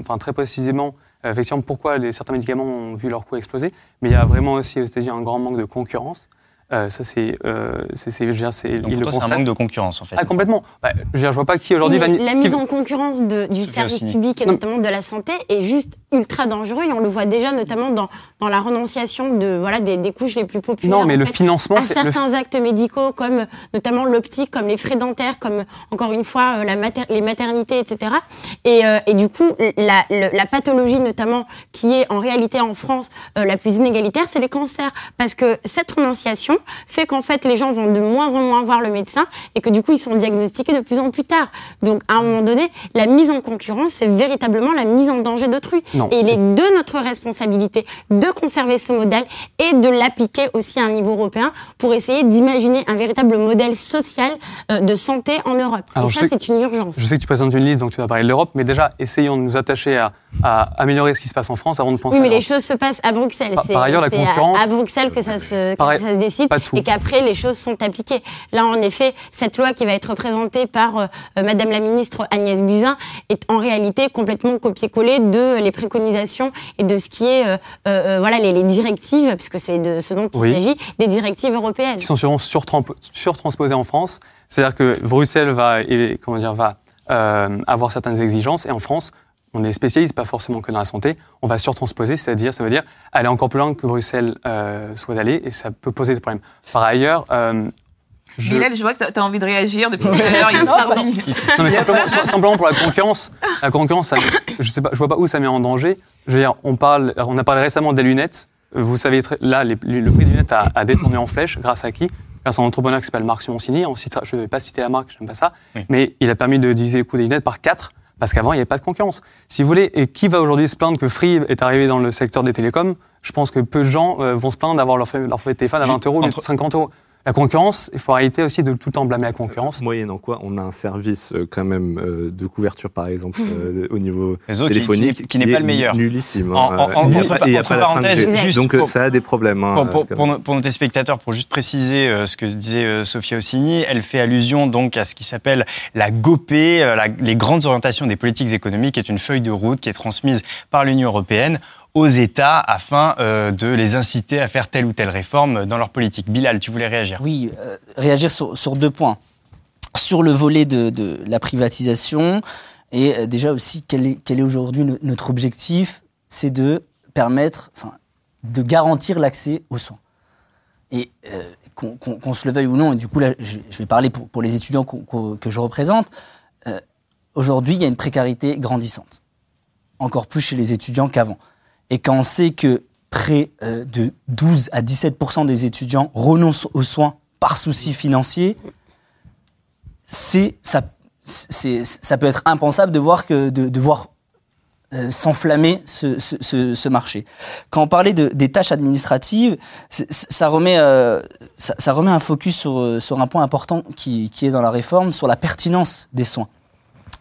[SPEAKER 10] enfin, très précisément euh, effectivement pourquoi certains médicaments ont vu leur coût exploser, mais il y a vraiment aussi aux États-Unis un grand manque de concurrence. Euh, ça, c'est. Euh, c'est- c'est- je veux dire, c'est-
[SPEAKER 2] Donc
[SPEAKER 10] ils
[SPEAKER 2] pour
[SPEAKER 10] le
[SPEAKER 2] toi, c'est un manque de concurrence, en fait.
[SPEAKER 10] Ah, complètement. Bah, je je vois pas qui aujourd'hui
[SPEAKER 11] Mais
[SPEAKER 10] va.
[SPEAKER 11] la
[SPEAKER 10] qui-
[SPEAKER 11] mise en concurrence de- du service public et
[SPEAKER 10] Non.
[SPEAKER 11] notamment de la santé est juste ultra dangereux et on le voit déjà notamment dans, dans la renonciation de voilà des, des couches les plus populaires.
[SPEAKER 10] Non, mais le
[SPEAKER 11] fait,
[SPEAKER 10] financement,
[SPEAKER 11] à
[SPEAKER 10] c'est. le-
[SPEAKER 11] certains actes médicaux comme euh, notamment l'optique, comme les frais dentaires, comme encore une fois euh, la mater- les maternités, etc. Et, euh, et du coup, la, la pathologie notamment qui est en réalité en France euh, la plus inégalitaire, c'est les cancers, parce que cette renonciation fait qu'en fait les gens vont de moins en moins voir le médecin et que du coup ils sont diagnostiqués de plus en plus tard. Donc à un moment donné, la mise en concurrence, c'est véritablement la mise en danger d'autrui. Et il est de notre responsabilité de conserver ce modèle et de l'appliquer aussi à un niveau européen pour essayer d'imaginer un véritable modèle social euh, de santé en Europe.
[SPEAKER 10] Alors,
[SPEAKER 11] et ça, c'est une urgence.
[SPEAKER 10] Je sais que tu présentes une liste, donc tu vas parler de l'Europe, mais déjà, essayons de nous attacher à, à améliorer ce qui se passe en France avant de penser
[SPEAKER 11] Oui, mais
[SPEAKER 10] à
[SPEAKER 11] les choses se passent à Bruxelles.
[SPEAKER 10] Par-
[SPEAKER 11] C'est
[SPEAKER 10] par ailleurs, la
[SPEAKER 11] c'est à-
[SPEAKER 10] concurrence-
[SPEAKER 11] à, Bruxelles que ça se, que ça se décide et qu'après les choses sont appliquées. Là, en effet, cette loi qui va être présentée par euh, euh, Madame la ministre Agnès Buzyn est en réalité complètement copié-collé de les préconisations et de ce qui est euh, euh, voilà les, les directives, puisque c'est de ce dont il
[SPEAKER 10] Oui.
[SPEAKER 11] s'agit, des directives européennes.
[SPEAKER 10] qui sont sur- surtramp- surtransposées en France. C'est-à-dire que Bruxelles va, et, comment dire, va euh, avoir certaines exigences, et en France, on est spécialiste, pas forcément que dans la santé, on va surtransposer, c'est-à-dire, ça veut dire aller encore plus loin que Bruxelles euh, soit allé, et ça peut poser des problèmes. Par ailleurs, euh, je-
[SPEAKER 1] Bilal, je vois que tu as envie de réagir depuis tout à l'heure. il minutes.
[SPEAKER 10] non mais simplement, simplement pour la concurrence, la concurrence, ça- je sais pas, je vois pas où ça met en danger. Je veux dire, on parle, on a parlé récemment des lunettes. Vous savez, là, les- le prix des lunettes a, a descendu en flèche. Grâce à qui? Grâce à un entrepreneur qui s'appelle Marc Simoncini. On citera- je ne vais pas citer la marque, j'aime pas ça,
[SPEAKER 2] Oui.
[SPEAKER 10] mais il a permis de diviser le coût des lunettes par 4 parce qu'avant il n'y avait pas de concurrence. Si vous voulez, et qui va aujourd'hui se plaindre que Free est arrivé dans le secteur des télécoms? Je pense que peu de gens euh, vont se plaindre d'avoir leur, leur téléphone à 20 euros au lieu de
[SPEAKER 2] Entre-
[SPEAKER 10] 50 euros. La concurrence, il faut arrêter aussi de tout le temps blâmer la concurrence.
[SPEAKER 12] Moyennant quoi, on a un service euh, quand même euh, de couverture, par exemple, euh, au niveau
[SPEAKER 2] Réseau
[SPEAKER 12] téléphonique,
[SPEAKER 2] qui n'est- qui n'est pas le meilleur.
[SPEAKER 12] Nullissime.
[SPEAKER 2] En-
[SPEAKER 12] hein,
[SPEAKER 2] en- en-
[SPEAKER 12] euh, et
[SPEAKER 2] entre-
[SPEAKER 12] après- et
[SPEAKER 2] entre
[SPEAKER 12] après la
[SPEAKER 2] parenthèses,
[SPEAKER 12] 5G.
[SPEAKER 2] juste
[SPEAKER 12] Donc euh,
[SPEAKER 2] pour-
[SPEAKER 12] ça a des problèmes. hein,
[SPEAKER 2] Pour, pour- nos, pour nos téléspectateurs, pour juste préciser euh, ce que disait euh, Sophia Ossini, elle fait allusion donc à ce qui s'appelle la GOPE, euh, la- les grandes orientations des politiques économiques, qui est une feuille de route qui est transmise par l'Union européenne aux États afin euh, de les inciter à faire telle ou telle réforme dans leur politique. Bilal, tu voulais réagir
[SPEAKER 8] Oui, euh, réagir sur, deux points. Sur le volet de, la privatisation, et euh, déjà aussi, quel est, aujourd'hui no- notre objectif C'est de permettre, enfin, de garantir l'accès aux soins. Et qu'on se le veuille ou non, et du coup là, je, vais parler pour, les étudiants que je représente, aujourd'hui, il y a une précarité grandissante. Encore plus chez les étudiants qu'avant. Et quand on sait que près euh, de 12 à 17% des étudiants renoncent aux soins par souci financier, ça, peut être impensable de voir euh, s'enflammer ce, marché. Quand on parlait de, des tâches administratives, euh, ça, remet un focus sur, sur un point important qui, qui est dans la réforme, sur la pertinence des soins.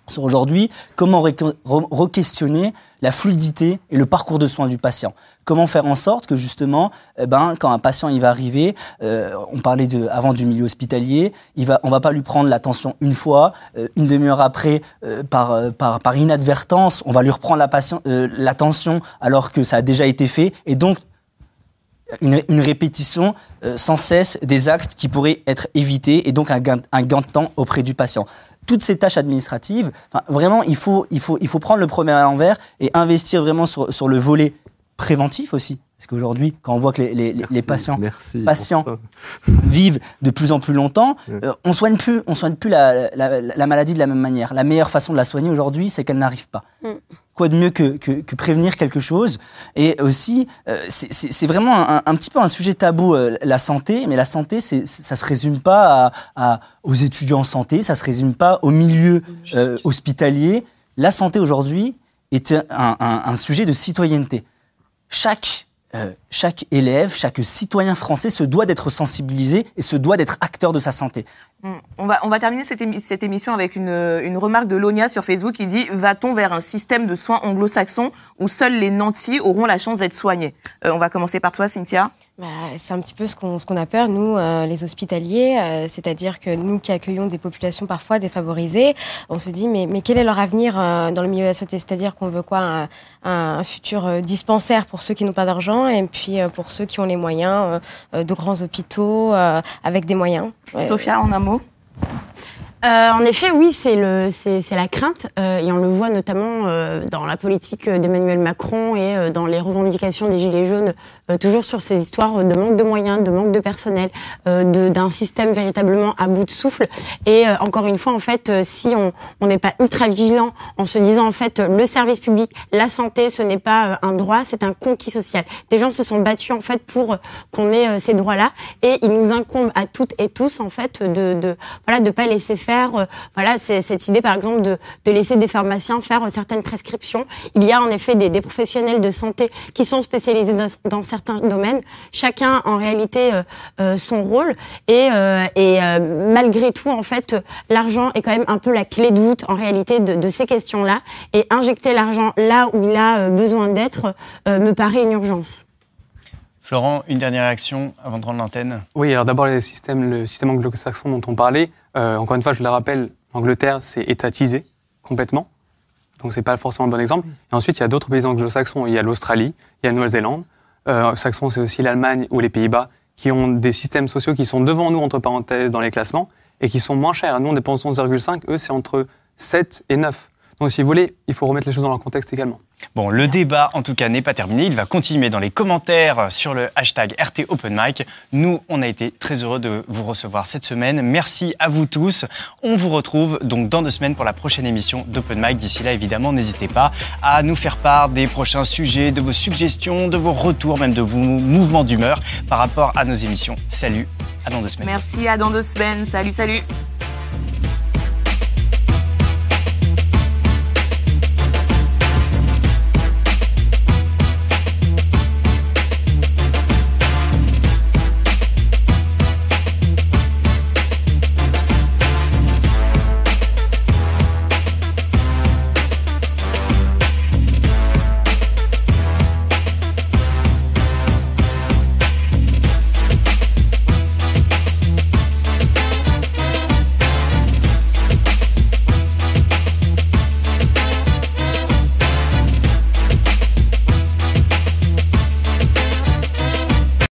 [SPEAKER 8] Sur aujourd'hui, comment re-questionner la fluidité et le parcours de soins du patient. Comment faire en sorte que justement, eh ben, quand un patient il va arriver, euh, on parlait avant du milieu hospitalier, il va, on va pas lui prendre l'attention une fois, euh, une demi-heure après, euh, par, par, inadvertance, on va lui reprendre l'attention alors que ça a déjà été fait, et donc une, répétition sans cesse des actes qui pourraient être évités et donc un gain, un gain de temps auprès du patient. Toutes ces tâches administratives, enfin, vraiment, il faut, il, faut, il faut prendre le premier à l'envers et investir vraiment sur, sur le volet préventif aussi. Parce qu'aujourd'hui, quand on voit que les, les, les patients, patients vivent de plus en plus longtemps,
[SPEAKER 12] Ouais.
[SPEAKER 8] euh, on soigne plus, on soigne plus la, la, la maladie de la même manière. La meilleure façon de la soigner aujourd'hui, c'est qu'elle n'arrive pas.
[SPEAKER 11] Mm.
[SPEAKER 8] Quoi de mieux que, que, que prévenir quelque chose Et aussi, euh, c'est- vraiment un, un petit peu un sujet tabou, euh, la santé. Mais la santé, ça se résume pas à, à- aux étudiants en santé, ça se résume pas au milieu euh, hospitalier. La santé aujourd'hui est un, un- un sujet de citoyenneté. Chaque euh, chaque élève, chaque citoyen français se doit d'être sensibilisé et se doit d'être acteur de sa santé.
[SPEAKER 1] On va, on va terminer cette, émi- cette émission avec une, une remarque de Lonia sur Facebook qui dit Va-t-on vers un système de soins anglo-saxons où seuls les nantis auront la chance d'être soignés? Euh, On va commencer par toi, Cynthia.
[SPEAKER 3] Bah, c'est un petit peu ce qu'on ce qu'on a peur, nous, euh, les hospitaliers, euh, c'est-à-dire que nous qui accueillons des populations parfois défavorisées, on se dit mais, mais quel est leur avenir euh, dans le milieu de la santé? C'est-à-dire qu'on veut quoi? Un, un- futur euh, dispensaire pour ceux qui n'ont pas d'argent et puis euh, pour ceux qui ont les moyens, euh, de grands hôpitaux euh, avec des moyens. Ouais.
[SPEAKER 1] Sophia, en un mot
[SPEAKER 11] Euh, en effet, oui, c'est le, c'est, c'est la crainte, euh, et on le voit notamment euh, dans la politique d'Emmanuel Macron et euh, dans les revendications des Gilets jaunes, toujours sur ces histoires de manque de moyens, de manque de personnel, euh, d'un système véritablement à bout de souffle. Et euh, encore une fois, en fait, euh, si on n'est pas ultra vigilant en se disant en fait euh, le service public, la santé, ce n'est pas euh, un droit, c'est un conquis social. Des gens se sont battus en fait pour euh, qu'on ait euh, ces droits-là, et il nous incombe à toutes et tous en fait de, de voilà de pas laisser faire euh, voilà cette idée par exemple de, de laisser des pharmaciens faire euh, certaines prescriptions. Il y a en effet des, des professionnels de santé qui sont spécialisés dans, dans certains domaines. Chacun en réalité euh, euh, son rôle et, euh, et euh, malgré tout en fait l'argent est quand même un peu la clé de voûte en réalité de, de ces questions-là et injecter l'argent là où il a besoin d'être euh, me paraît une urgence.
[SPEAKER 2] Florent, une dernière réaction avant de rendre l'antenne?
[SPEAKER 10] Oui, alors d'abord les systèmes, le système anglo-saxon dont on parlait. euh, encore une fois, je le rappelle, l'Angleterre c'est étatisé complètement, donc c'est pas forcément un bon exemple. Et ensuite, il y a d'autres pays anglo-saxons. Il y a l'Australie, il y a la Nouvelle-Zélande. Euh, saxon, c'est aussi l'Allemagne ou les Pays-Bas qui ont des systèmes sociaux qui sont devant nous entre parenthèses dans les classements et qui sont moins chers. Nous, on dépense 11,5, eux c'est entre 7 et 9. Donc, si vous voulez, il faut remettre les choses dans leur contexte également.
[SPEAKER 2] Bon, le débat, en tout cas, n'est pas terminé. Il va continuer dans les commentaires sur le hashtag RT Open Mic. Nous, on a été très heureux de vous recevoir cette semaine. Merci à vous tous. On vous retrouve donc dans deux semaines pour la prochaine émission d'Open Mic. D'ici là, évidemment, n'hésitez pas à nous faire part des prochains sujets, de vos suggestions, de vos retours, même de vos mouvements d'humeur par rapport à nos émissions. Salut, à dans deux semaines.
[SPEAKER 1] Merci, à dans deux semaines. Salut, salut.